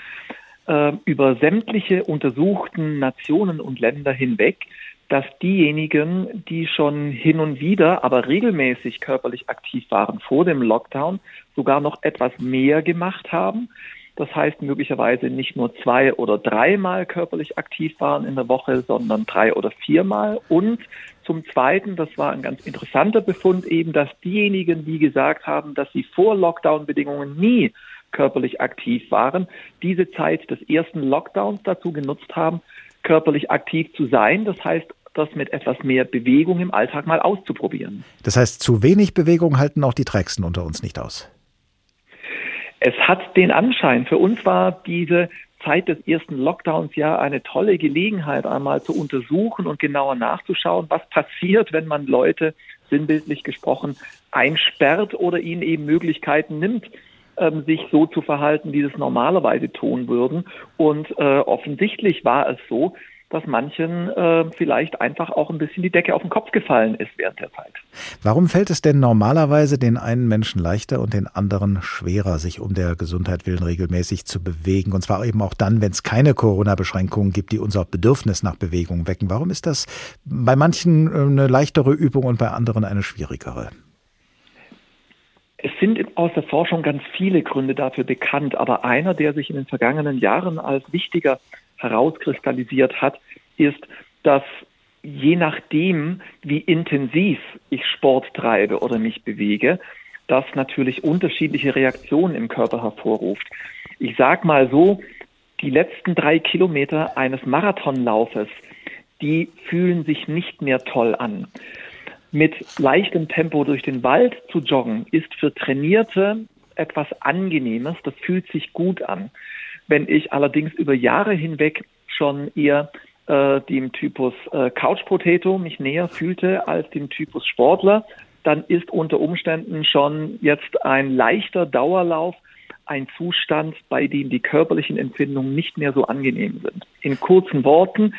äh, über sämtliche untersuchten Nationen und Länder hinweg, dass diejenigen, die schon hin und wieder, aber regelmäßig körperlich aktiv waren vor dem Lockdown, sogar noch etwas mehr gemacht haben. Das heißt möglicherweise nicht nur zwei oder dreimal körperlich aktiv waren in der Woche, sondern drei oder viermal. Und zum Zweiten, das war ein ganz interessanter Befund eben, dass diejenigen, die gesagt haben, dass sie vor Lockdown-Bedingungen nie körperlich aktiv waren, diese Zeit des ersten Lockdowns dazu genutzt haben, körperlich aktiv zu sein. Das heißt, das mit etwas mehr Bewegung im Alltag mal auszuprobieren. Das heißt, zu wenig Bewegung halten auch die Trägsten unter uns nicht aus. Es hat den Anschein. Für uns war diese Zeit des ersten Lockdowns ja eine tolle Gelegenheit, einmal zu untersuchen und genauer nachzuschauen, was passiert, wenn man Leute, sinnbildlich gesprochen, einsperrt oder ihnen eben Möglichkeiten nimmt, ähm, sich so zu verhalten, wie sie es normalerweise tun würden. Und äh, offensichtlich war es so, dass manchen äh, vielleicht einfach auch ein bisschen die Decke auf den Kopf gefallen ist während der Zeit. Warum fällt es denn normalerweise den einen Menschen leichter und den anderen schwerer, sich um der Gesundheit willen regelmäßig zu bewegen? Und zwar eben auch dann, wenn es keine Corona-Beschränkungen gibt, die unser Bedürfnis nach Bewegung wecken. Warum ist das bei manchen äh, eine leichtere Übung und bei anderen eine schwierigere? Es sind aus der Forschung ganz viele Gründe dafür bekannt, aber einer, der sich in den vergangenen Jahren als wichtiger herauskristallisiert hat, ist, dass je nachdem, wie intensiv ich Sport treibe oder mich bewege, das natürlich unterschiedliche Reaktionen im Körper hervorruft. Ich sage mal so, die letzten drei Kilometer eines Marathonlaufes, die fühlen sich nicht mehr toll an mit leichtem Tempo durch den Wald zu joggen, ist für Trainierte etwas Angenehmes. Das fühlt sich gut an. Wenn ich allerdings über Jahre hinweg schon eher äh, dem Typus äh, Couch Potato mich näher fühlte als dem Typus Sportler, dann ist unter Umständen schon jetzt ein leichter Dauerlauf ein Zustand, bei dem die körperlichen Empfindungen nicht mehr so angenehm sind. In kurzen Worten,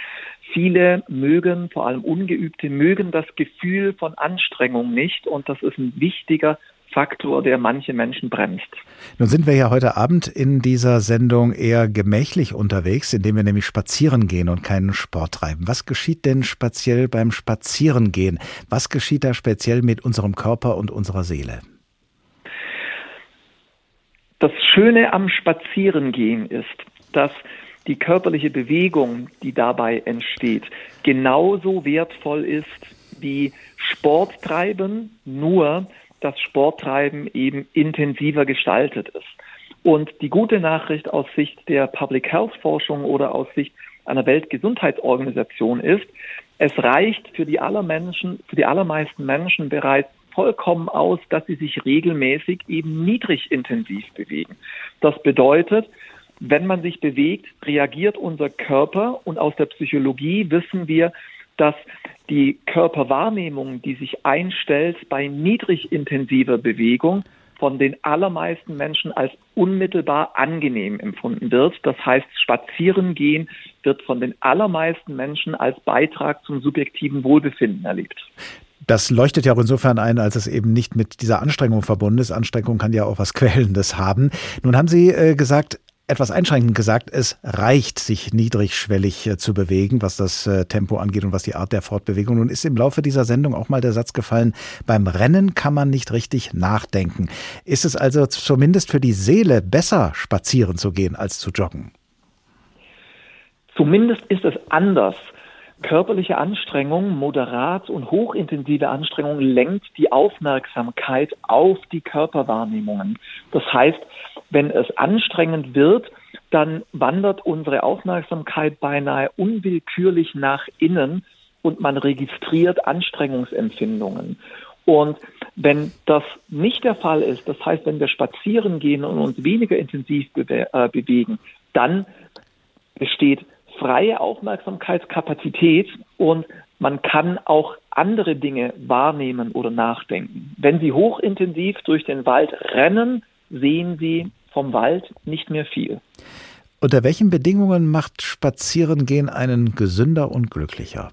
viele mögen, vor allem Ungeübte, mögen das Gefühl von Anstrengung nicht und das ist ein wichtiger Faktor, der manche Menschen bremst. Nun sind wir ja heute Abend in dieser Sendung eher gemächlich unterwegs, indem wir nämlich spazieren gehen und keinen Sport treiben. Was geschieht denn speziell beim Spazierengehen? Was geschieht da speziell mit unserem Körper und unserer Seele? Das Schöne am Spazierengehen ist, dass die körperliche Bewegung, die dabei entsteht, genauso wertvoll ist wie Sport treiben, nur das Sporttreiben eben intensiver gestaltet ist. Und die gute Nachricht aus Sicht der Public Health Forschung oder aus Sicht einer Weltgesundheitsorganisation ist, es reicht für die aller Menschen, für die allermeisten Menschen bereits vollkommen aus, dass sie sich regelmäßig eben niedrig intensiv bewegen. Das bedeutet, wenn man sich bewegt, reagiert unser Körper und aus der Psychologie wissen wir, dass die Körperwahrnehmung, die sich einstellt bei niedrig intensiver Bewegung, von den allermeisten Menschen als unmittelbar angenehm empfunden wird. Das heißt, spazieren gehen wird von den allermeisten Menschen als Beitrag zum subjektiven Wohlbefinden erlebt. Das leuchtet ja auch insofern ein, als es eben nicht mit dieser Anstrengung verbunden ist. Anstrengung kann ja auch was Quälendes haben. Nun haben Sie äh, gesagt, etwas einschränkend gesagt, es reicht, sich niedrigschwellig äh, zu bewegen, was das äh, Tempo angeht und was die Art der Fortbewegung. Nun ist im Laufe dieser Sendung auch mal der Satz gefallen, beim Rennen kann man nicht richtig nachdenken. Ist es also zumindest für die Seele besser, spazieren zu gehen, als zu joggen? Zumindest ist es anders. Körperliche Anstrengung, moderat und hochintensive Anstrengung lenkt die Aufmerksamkeit auf die Körperwahrnehmungen. Das heißt, wenn es anstrengend wird, dann wandert unsere Aufmerksamkeit beinahe unwillkürlich nach innen und man registriert Anstrengungsempfindungen. Und wenn das nicht der Fall ist, das heißt, wenn wir spazieren gehen und uns weniger intensiv bewe äh, bewegen, dann besteht freie Aufmerksamkeitskapazität und man kann auch andere Dinge wahrnehmen oder nachdenken. Wenn Sie hochintensiv durch den Wald rennen, sehen Sie vom Wald nicht mehr viel. Unter welchen Bedingungen macht Spazierengehen einen gesünder und glücklicher?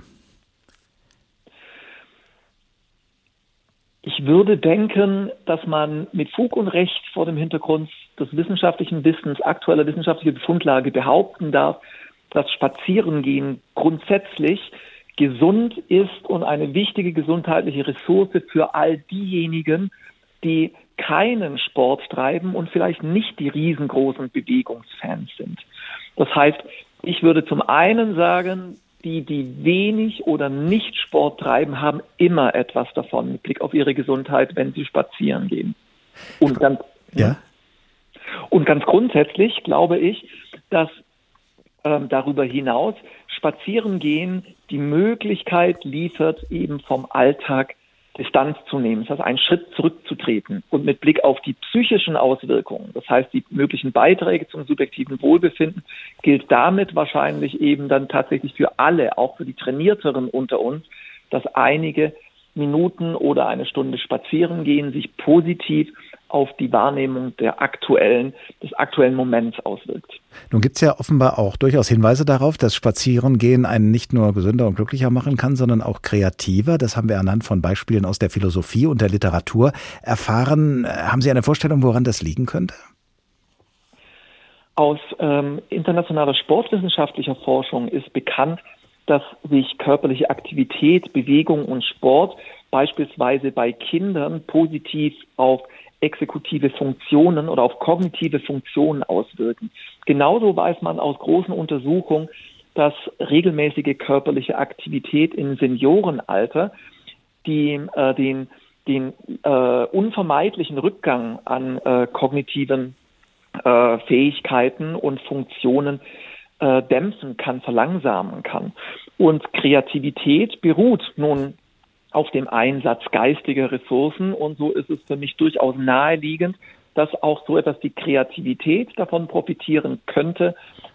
Ich würde denken, dass man mit Fug und Recht vor dem Hintergrund des wissenschaftlichen Wissens, aktueller wissenschaftlicher Befundlage behaupten darf, dass Spazierengehen grundsätzlich gesund ist und eine wichtige gesundheitliche Ressource für all diejenigen, die keinen Sport treiben und vielleicht nicht die riesengroßen Bewegungsfans sind. Das heißt, ich würde zum einen sagen, die, die wenig oder nicht Sport treiben, haben immer etwas davon mit Blick auf ihre Gesundheit, wenn sie spazieren gehen. Und ganz, ja. und ganz grundsätzlich glaube ich, dass ähm, darüber hinaus Spazierengehen die Möglichkeit liefert, eben vom Alltag Distanz zu nehmen, das heißt einen Schritt zurückzutreten und mit Blick auf die psychischen Auswirkungen, das heißt die möglichen Beiträge zum subjektiven Wohlbefinden, gilt damit wahrscheinlich eben dann tatsächlich für alle, auch für die Trainierteren unter uns, dass einige Minuten oder eine Stunde spazieren gehen sich positiv auf die Wahrnehmung der aktuellen, des aktuellen Moments auswirkt. Nun gibt es ja offenbar auch durchaus Hinweise darauf, dass Spazierengehen einen nicht nur gesünder und glücklicher machen kann, sondern auch kreativer. Das haben wir anhand von Beispielen aus der Philosophie und der Literatur erfahren. Haben Sie eine Vorstellung, woran das liegen könnte? Aus ähm, internationaler sportwissenschaftlicher Forschung ist bekannt, dass sich körperliche Aktivität, Bewegung und Sport beispielsweise bei Kindern positiv auf exekutive Funktionen oder auf kognitive Funktionen auswirken. Genauso weiß man aus großen Untersuchungen, dass regelmäßige körperliche Aktivität im Seniorenalter die, äh, den, den äh, unvermeidlichen Rückgang an äh, kognitiven äh, Fähigkeiten und Funktionen äh, dämpfen kann, verlangsamen kann. Und Kreativität beruht nun auf dem Einsatz geistiger Ressourcen. Und so ist es für mich durchaus naheliegend, dass auch so etwas die Kreativität davon profitieren könnte,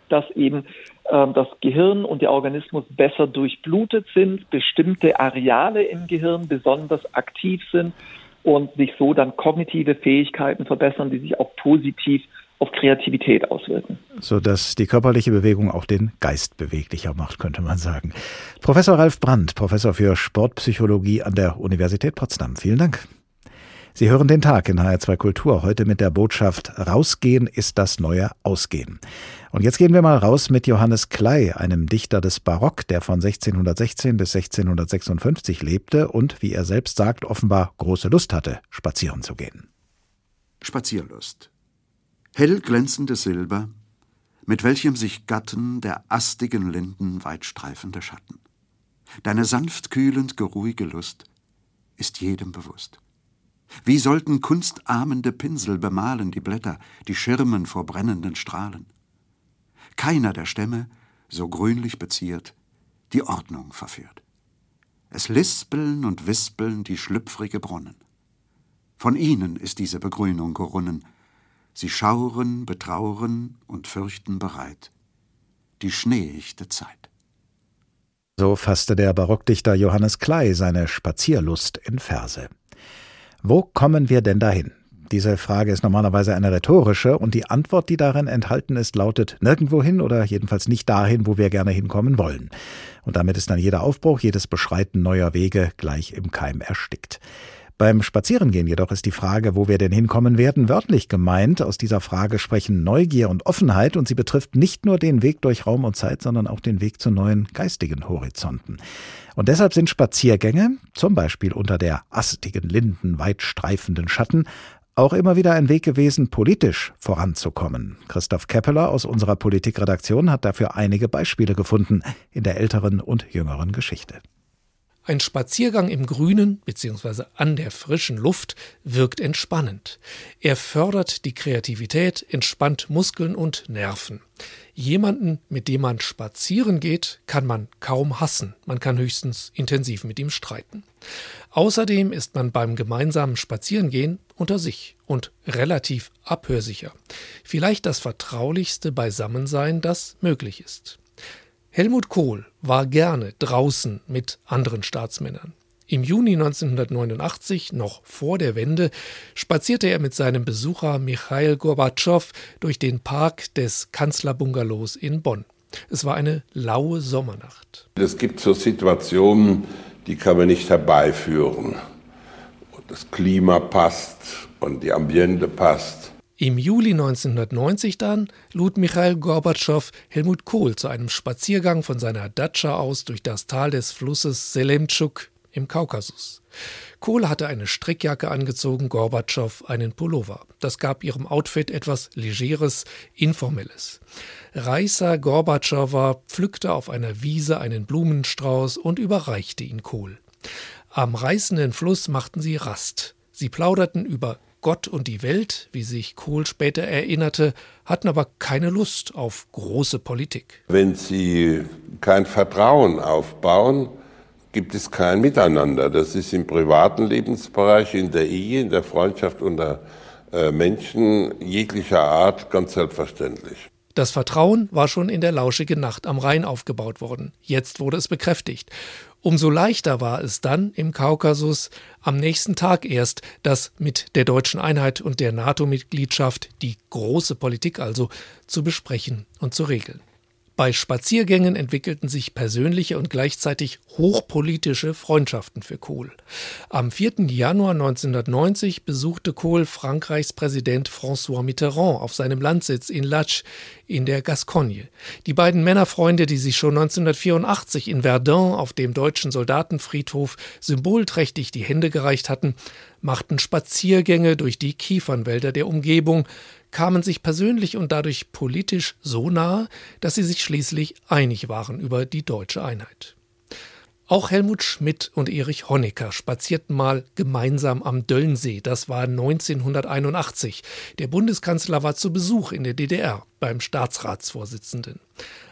dass eben äh, das Gehirn und der Organismus besser durchblutet sind, bestimmte Areale im Gehirn besonders aktiv sind und sich so dann kognitive Fähigkeiten verbessern, die sich auch positiv auf Kreativität auswirken. Sodass die körperliche Bewegung auch den Geist beweglicher macht, könnte man sagen. Professor Ralf Brandt, Professor für Sportpsychologie an der Universität Potsdam. Vielen Dank. Sie hören den Tag in HR2 Kultur heute mit der Botschaft Rausgehen ist das neue Ausgehen. Und jetzt gehen wir mal raus mit Johannes Klei, einem Dichter des Barock, der von 1616 bis 1656 lebte und, wie er selbst sagt, offenbar große Lust hatte, spazieren zu gehen. Spazierlust hell glänzendes Silber, mit welchem sich gatten der astigen Linden weitstreifende Schatten. Deine sanft kühlend geruhige Lust ist jedem bewusst. Wie sollten kunstahmende Pinsel bemalen die Blätter, die schirmen vor brennenden Strahlen? Keiner der Stämme, so grünlich beziert, die Ordnung verführt. Es lispeln und wispeln die schlüpfrige Brunnen. Von ihnen ist diese Begrünung gerunnen. Sie schauren, betrauren und fürchten bereit. Die schneeichte Zeit. So fasste der Barockdichter Johannes Klei seine Spazierlust in Verse. Wo kommen wir denn dahin? Diese Frage ist normalerweise eine rhetorische und die Antwort, die darin enthalten ist, lautet nirgendwohin oder jedenfalls nicht dahin, wo wir gerne hinkommen wollen. Und damit ist dann jeder Aufbruch, jedes Beschreiten neuer Wege gleich im Keim erstickt. Beim Spazierengehen jedoch ist die Frage, wo wir denn hinkommen werden, wörtlich gemeint. Aus dieser Frage sprechen Neugier und Offenheit und sie betrifft nicht nur den Weg durch Raum und Zeit, sondern auch den Weg zu neuen geistigen Horizonten. Und deshalb sind Spaziergänge, zum Beispiel unter der astigen Linden weit streifenden Schatten, auch immer wieder ein Weg gewesen, politisch voranzukommen. Christoph Keppeler aus unserer Politikredaktion hat dafür einige Beispiele gefunden in der älteren und jüngeren Geschichte. Ein Spaziergang im Grünen bzw. an der frischen Luft wirkt entspannend. Er fördert die Kreativität, entspannt Muskeln und Nerven. Jemanden, mit dem man spazieren geht, kann man kaum hassen, man kann höchstens intensiv mit ihm streiten. Außerdem ist man beim gemeinsamen Spazierengehen unter sich und relativ abhörsicher. Vielleicht das vertraulichste Beisammensein, das möglich ist. Helmut Kohl war gerne draußen mit anderen Staatsmännern. Im Juni 1989, noch vor der Wende, spazierte er mit seinem Besucher Michail Gorbatschow durch den Park des Kanzlerbungalows in Bonn. Es war eine laue Sommernacht. Es gibt so Situationen, die kann man nicht herbeiführen. Das Klima passt und die Ambiente passt. Im Juli 1990 dann lud Michail Gorbatschow Helmut Kohl zu einem Spaziergang von seiner Datscha aus durch das Tal des Flusses Selemtschuk im Kaukasus. Kohl hatte eine Strickjacke angezogen, Gorbatschow einen Pullover. Das gab ihrem Outfit etwas Legeres, Informelles. Reisa Gorbatschowa pflückte auf einer Wiese einen Blumenstrauß und überreichte ihn Kohl. Am reißenden Fluss machten sie Rast. Sie plauderten über Gott und die Welt, wie sich Kohl später erinnerte, hatten aber keine Lust auf große Politik. Wenn Sie kein Vertrauen aufbauen, gibt es kein Miteinander. Das ist im privaten Lebensbereich, in der Ehe, in der Freundschaft unter äh, Menschen jeglicher Art ganz selbstverständlich. Das Vertrauen war schon in der lauschigen Nacht am Rhein aufgebaut worden. Jetzt wurde es bekräftigt. Umso leichter war es dann im Kaukasus am nächsten Tag erst, das mit der deutschen Einheit und der NATO-Mitgliedschaft, die große Politik also, zu besprechen und zu regeln. Bei Spaziergängen entwickelten sich persönliche und gleichzeitig hochpolitische Freundschaften für Kohl. Am 4. Januar 1990 besuchte Kohl Frankreichs Präsident François Mitterrand auf seinem Landsitz in Latsch in der Gascogne. Die beiden Männerfreunde, die sich schon 1984 in Verdun auf dem deutschen Soldatenfriedhof symbolträchtig die Hände gereicht hatten, machten Spaziergänge durch die Kiefernwälder der Umgebung, kamen sich persönlich und dadurch politisch so nahe, dass sie sich schließlich einig waren über die deutsche Einheit. Auch Helmut Schmidt und Erich Honecker spazierten mal gemeinsam am Döllensee. Das war 1981. Der Bundeskanzler war zu Besuch in der DDR beim Staatsratsvorsitzenden.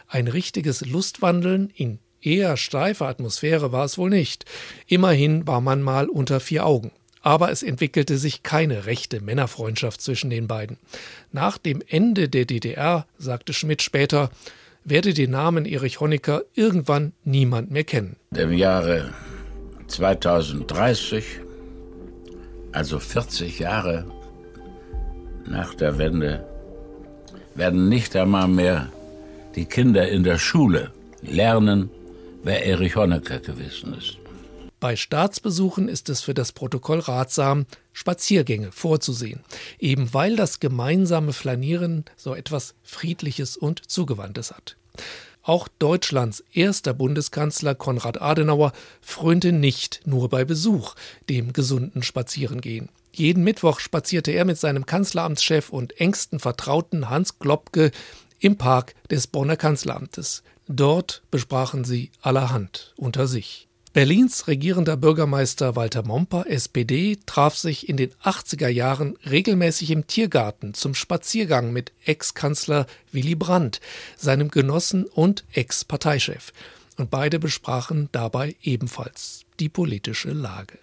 Ein richtiges Lustwandeln in eher steifer Atmosphäre war es wohl nicht. Immerhin war man mal unter vier Augen aber es entwickelte sich keine rechte Männerfreundschaft zwischen den beiden. Nach dem Ende der DDR, sagte Schmidt später, werde den Namen Erich Honecker irgendwann niemand mehr kennen. Im Jahre 2030, also 40 Jahre nach der Wende, werden nicht einmal mehr die Kinder in der Schule lernen, wer Erich Honecker gewesen ist. Bei Staatsbesuchen ist es für das Protokoll ratsam, Spaziergänge vorzusehen, eben weil das gemeinsame Flanieren so etwas Friedliches und Zugewandtes hat. Auch Deutschlands erster Bundeskanzler Konrad Adenauer frönte nicht nur bei Besuch dem gesunden Spazierengehen. Jeden Mittwoch spazierte er mit seinem Kanzleramtschef und engsten Vertrauten Hans Globke im Park des Bonner Kanzleramtes. Dort besprachen sie allerhand unter sich. Berlins regierender Bürgermeister Walter Momper, SPD, traf sich in den 80er Jahren regelmäßig im Tiergarten zum Spaziergang mit Ex-Kanzler Willy Brandt, seinem Genossen und Ex-Parteichef. Und beide besprachen dabei ebenfalls die politische Lage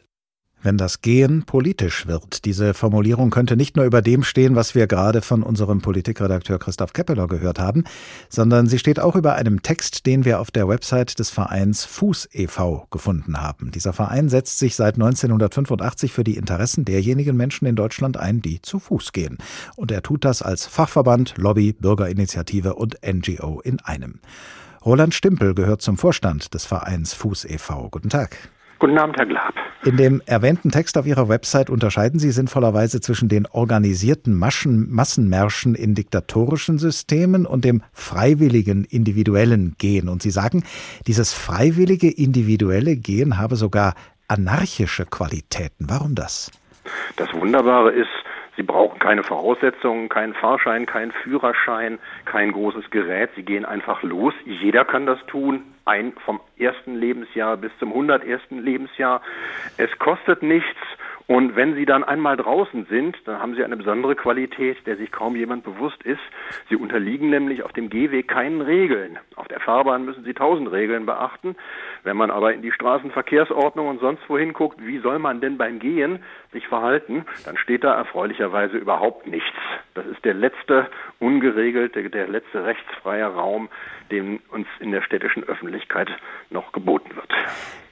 wenn das Gehen politisch wird. Diese Formulierung könnte nicht nur über dem stehen, was wir gerade von unserem Politikredakteur Christoph Keppeler gehört haben, sondern sie steht auch über einem Text, den wir auf der Website des Vereins Fuß e.V. gefunden haben. Dieser Verein setzt sich seit 1985 für die Interessen derjenigen Menschen in Deutschland ein, die zu Fuß gehen. Und er tut das als Fachverband, Lobby, Bürgerinitiative und NGO in einem. Roland Stimpel gehört zum Vorstand des Vereins Fuß e.V. Guten Tag. Guten Abend, Herr Glab. In dem erwähnten Text auf Ihrer Website unterscheiden Sie sinnvollerweise zwischen den organisierten Maschen, Massenmärschen in diktatorischen Systemen und dem freiwilligen individuellen Gehen. Und Sie sagen, dieses freiwillige individuelle Gehen habe sogar anarchische Qualitäten. Warum das? Das Wunderbare ist, Sie brauchen keine Voraussetzungen, keinen Fahrschein, keinen Führerschein, kein großes Gerät. Sie gehen einfach los. Jeder kann das tun. Ein vom ersten Lebensjahr bis zum 101. Lebensjahr. Es kostet nichts und wenn Sie dann einmal draußen sind, dann haben Sie eine besondere Qualität, der sich kaum jemand bewusst ist. Sie unterliegen nämlich auf dem Gehweg keinen Regeln. Auf der Fahrbahn müssen Sie tausend Regeln beachten. Wenn man aber in die Straßenverkehrsordnung und sonst wohin guckt, wie soll man denn beim Gehen sich verhalten, dann steht da erfreulicherweise überhaupt nichts. Das ist der letzte ungeregelte, der letzte rechtsfreie Raum, dem uns in der städtischen Öffentlichkeit noch geboten wird.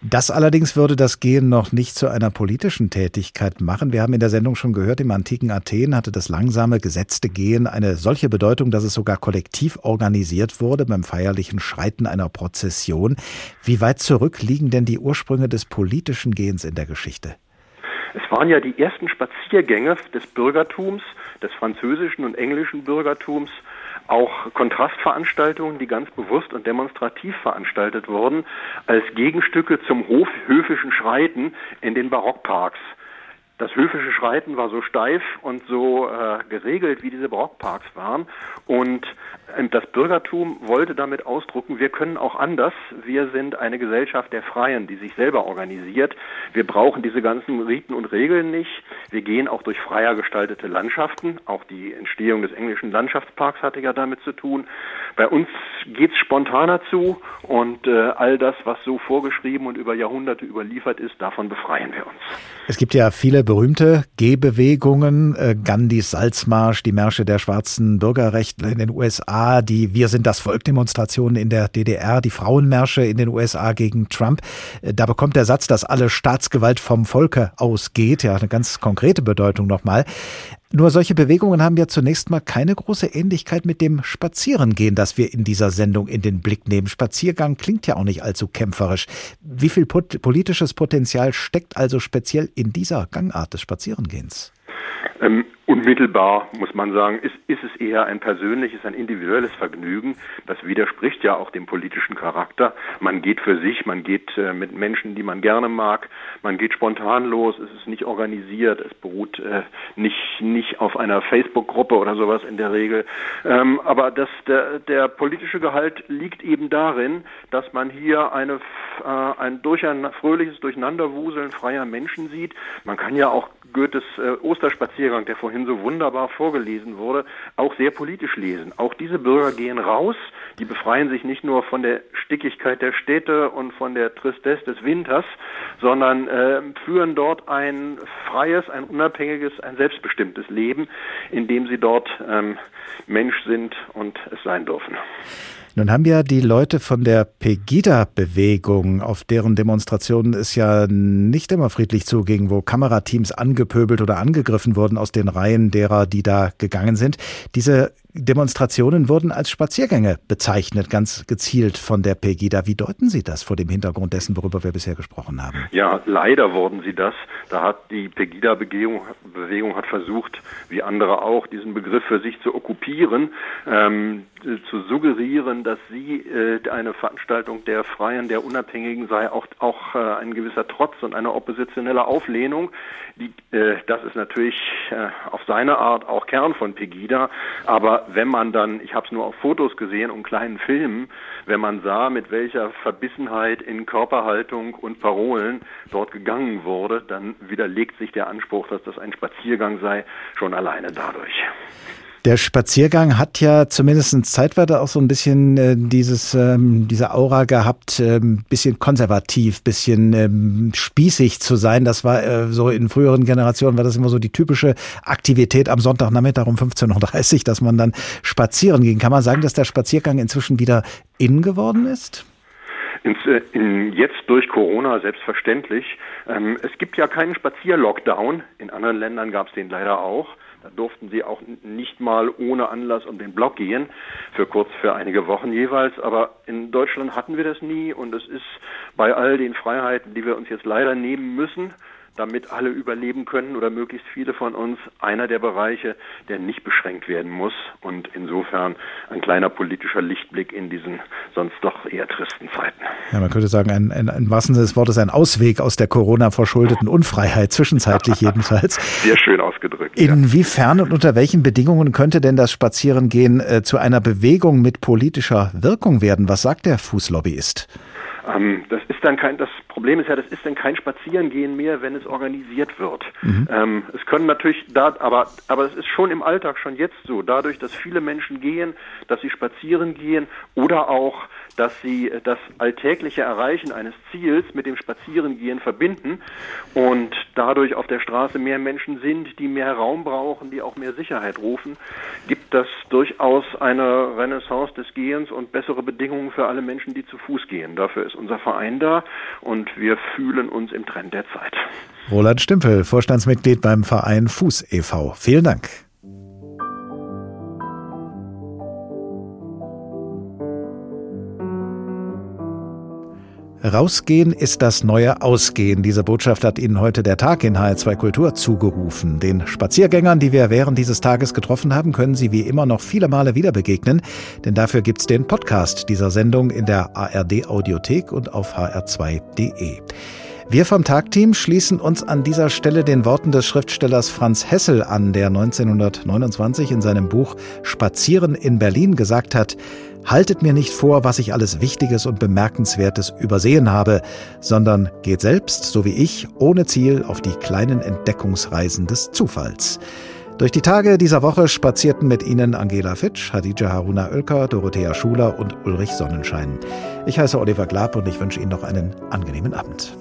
Das allerdings würde das Gehen noch nicht zu einer politischen Tätigkeit machen. Wir haben in der Sendung schon gehört, im antiken Athen hatte das langsame, gesetzte Gehen eine solche Bedeutung, dass es sogar kollektiv organisiert wurde beim feierlichen Schreiten einer Prozession. Wie weit zurück liegen denn die Ursprünge des politischen Gehens in der Geschichte? Es waren ja die ersten Spaziergänge des Bürgertums, des französischen und englischen Bürgertums, auch Kontrastveranstaltungen, die ganz bewusst und demonstrativ veranstaltet wurden, als Gegenstücke zum Hof höfischen Schreiten in den Barockparks. Das höfische Schreiten war so steif und so äh, geregelt, wie diese Barockparks waren. Und äh, das Bürgertum wollte damit ausdrucken, wir können auch anders. Wir sind eine Gesellschaft der Freien, die sich selber organisiert. Wir brauchen diese ganzen Riten und Regeln nicht. Wir gehen auch durch freier gestaltete Landschaften. Auch die Entstehung des englischen Landschaftsparks hatte ja damit zu tun. Bei uns geht's spontaner zu und äh, all das, was so vorgeschrieben und über Jahrhunderte überliefert ist, davon befreien wir uns. Es gibt ja viele berühmte Gehbewegungen, äh, Gandhis Salzmarsch, die Märsche der schwarzen Bürgerrechtler in den USA, die Wir sind das Volk Demonstrationen in der DDR, die Frauenmärsche in den USA gegen Trump. Äh, da bekommt der Satz, dass alle Staatsgewalt vom Volke ausgeht, ja eine ganz konkrete Bedeutung nochmal. Nur solche Bewegungen haben ja zunächst mal keine große Ähnlichkeit mit dem Spazierengehen, das wir in dieser Sendung in den Blick nehmen. Spaziergang klingt ja auch nicht allzu kämpferisch. Wie viel politisches Potenzial steckt also speziell in dieser Gangart des Spazierengehens? Ähm, unmittelbar, muss man sagen, ist, ist es eher ein persönliches, ein individuelles Vergnügen. Das widerspricht ja auch dem politischen Charakter. Man geht für sich, man geht äh, mit Menschen, die man gerne mag, man geht spontan los, es ist nicht organisiert, es beruht äh, nicht, nicht auf einer Facebook-Gruppe oder sowas in der Regel. Ähm, aber das, der, der politische Gehalt liegt eben darin, dass man hier eine, äh, ein, durch ein fröhliches Durcheinanderwuseln freier Menschen sieht. Man kann ja auch Goethes äh, Osterspaziergang, der vorhin so wunderbar vorgelesen wurde, auch sehr politisch lesen. Auch diese Bürger gehen raus, die befreien sich nicht nur von der Stickigkeit der Städte und von der Tristesse des Winters, sondern äh, führen dort ein freies, ein unabhängiges, ein selbstbestimmtes Leben, in dem sie dort ähm, Mensch sind und es sein dürfen. Nun haben ja die Leute von der Pegida-Bewegung, auf deren Demonstrationen es ja nicht immer friedlich zuging, wo Kamerateams angepöbelt oder angegriffen wurden aus den Reihen derer, die da gegangen sind, diese Demonstrationen wurden als Spaziergänge bezeichnet, ganz gezielt von der Pegida. Wie deuten Sie das vor dem Hintergrund dessen, worüber wir bisher gesprochen haben? Ja, leider wurden sie das. Da hat die Pegida-Bewegung Bewegung hat versucht, wie andere auch, diesen Begriff für sich zu okkupieren, ähm, zu suggerieren, dass sie äh, eine Veranstaltung der Freien, der Unabhängigen sei, auch, auch äh, ein gewisser Trotz und eine oppositionelle Auflehnung. Die, äh, das ist natürlich äh, auf seine Art auch Kern von Pegida, aber Aber wenn man dann, ich habe es nur auf Fotos gesehen und kleinen Filmen, wenn man sah, mit welcher Verbissenheit in Körperhaltung und Parolen dort gegangen wurde, dann widerlegt sich der Anspruch, dass das ein Spaziergang sei, schon alleine dadurch. Der Spaziergang hat ja zumindest zeitweise auch so ein bisschen äh, dieses, ähm, diese Aura gehabt, ähm, bisschen konservativ, bisschen ähm, spießig zu sein. Das war äh, so in früheren Generationen war das immer so die typische Aktivität am Sonntagnachmittag um 15.30 Uhr, dass man dann spazieren ging. Kann man sagen, dass der Spaziergang inzwischen wieder in geworden ist? In, äh, in, jetzt durch Corona selbstverständlich. Ähm, es gibt ja keinen Spazierlockdown. In anderen Ländern gab es den leider auch. Da durften sie auch nicht mal ohne Anlass um den Block gehen, für kurz, für einige Wochen jeweils. Aber in Deutschland hatten wir das nie und es ist bei all den Freiheiten, die wir uns jetzt leider nehmen müssen, damit alle überleben können oder möglichst viele von uns einer der Bereiche, der nicht beschränkt werden muss und insofern ein kleiner politischer Lichtblick in diesen sonst doch eher tristen Zeiten. Ja, man könnte sagen, ein, ein, ein wahrsten Sinne des Wortes ein Ausweg aus der Corona verschuldeten Unfreiheit, zwischenzeitlich jedenfalls. Sehr schön ausgedrückt. Inwiefern und unter welchen Bedingungen könnte denn das Spazierengehen äh, zu einer Bewegung mit politischer Wirkung werden? Was sagt der Fußlobbyist? Ähm, das ist dann kein, das Problem ist ja, das ist dann kein Spazierengehen mehr, wenn es organisiert wird. Mhm. Ähm, es können natürlich da, aber, aber es ist schon im Alltag schon jetzt so, dadurch, dass viele Menschen gehen, dass sie spazieren gehen oder auch dass sie das alltägliche Erreichen eines Ziels mit dem Spazierengehen verbinden und dadurch auf der Straße mehr Menschen sind, die mehr Raum brauchen, die auch mehr Sicherheit rufen, gibt das durchaus eine Renaissance des Gehens und bessere Bedingungen für alle Menschen, die zu Fuß gehen. Dafür ist unser Verein da und wir fühlen uns im Trend der Zeit. Roland Stimpel, Vorstandsmitglied beim Verein Fuß e.V. Vielen Dank. Rausgehen ist das neue Ausgehen. Diese Botschaft hat Ihnen heute der Tag in HR2 Kultur zugerufen. Den Spaziergängern, die wir während dieses Tages getroffen haben, können Sie wie immer noch viele Male wieder begegnen, denn dafür gibt's den Podcast dieser Sendung in der ARD Audiothek und auf hr2.de. Wir vom Tagteam schließen uns an dieser Stelle den Worten des Schriftstellers Franz Hessel an, der 1929 in seinem Buch Spazieren in Berlin gesagt hat, Haltet mir nicht vor, was ich alles Wichtiges und Bemerkenswertes übersehen habe, sondern geht selbst, so wie ich, ohne Ziel auf die kleinen Entdeckungsreisen des Zufalls. Durch die Tage dieser Woche spazierten mit Ihnen Angela Fitsch, Hadija Haruna Oelker, Dorothea Schuler und Ulrich Sonnenschein. Ich heiße Oliver Glab und ich wünsche Ihnen noch einen angenehmen Abend.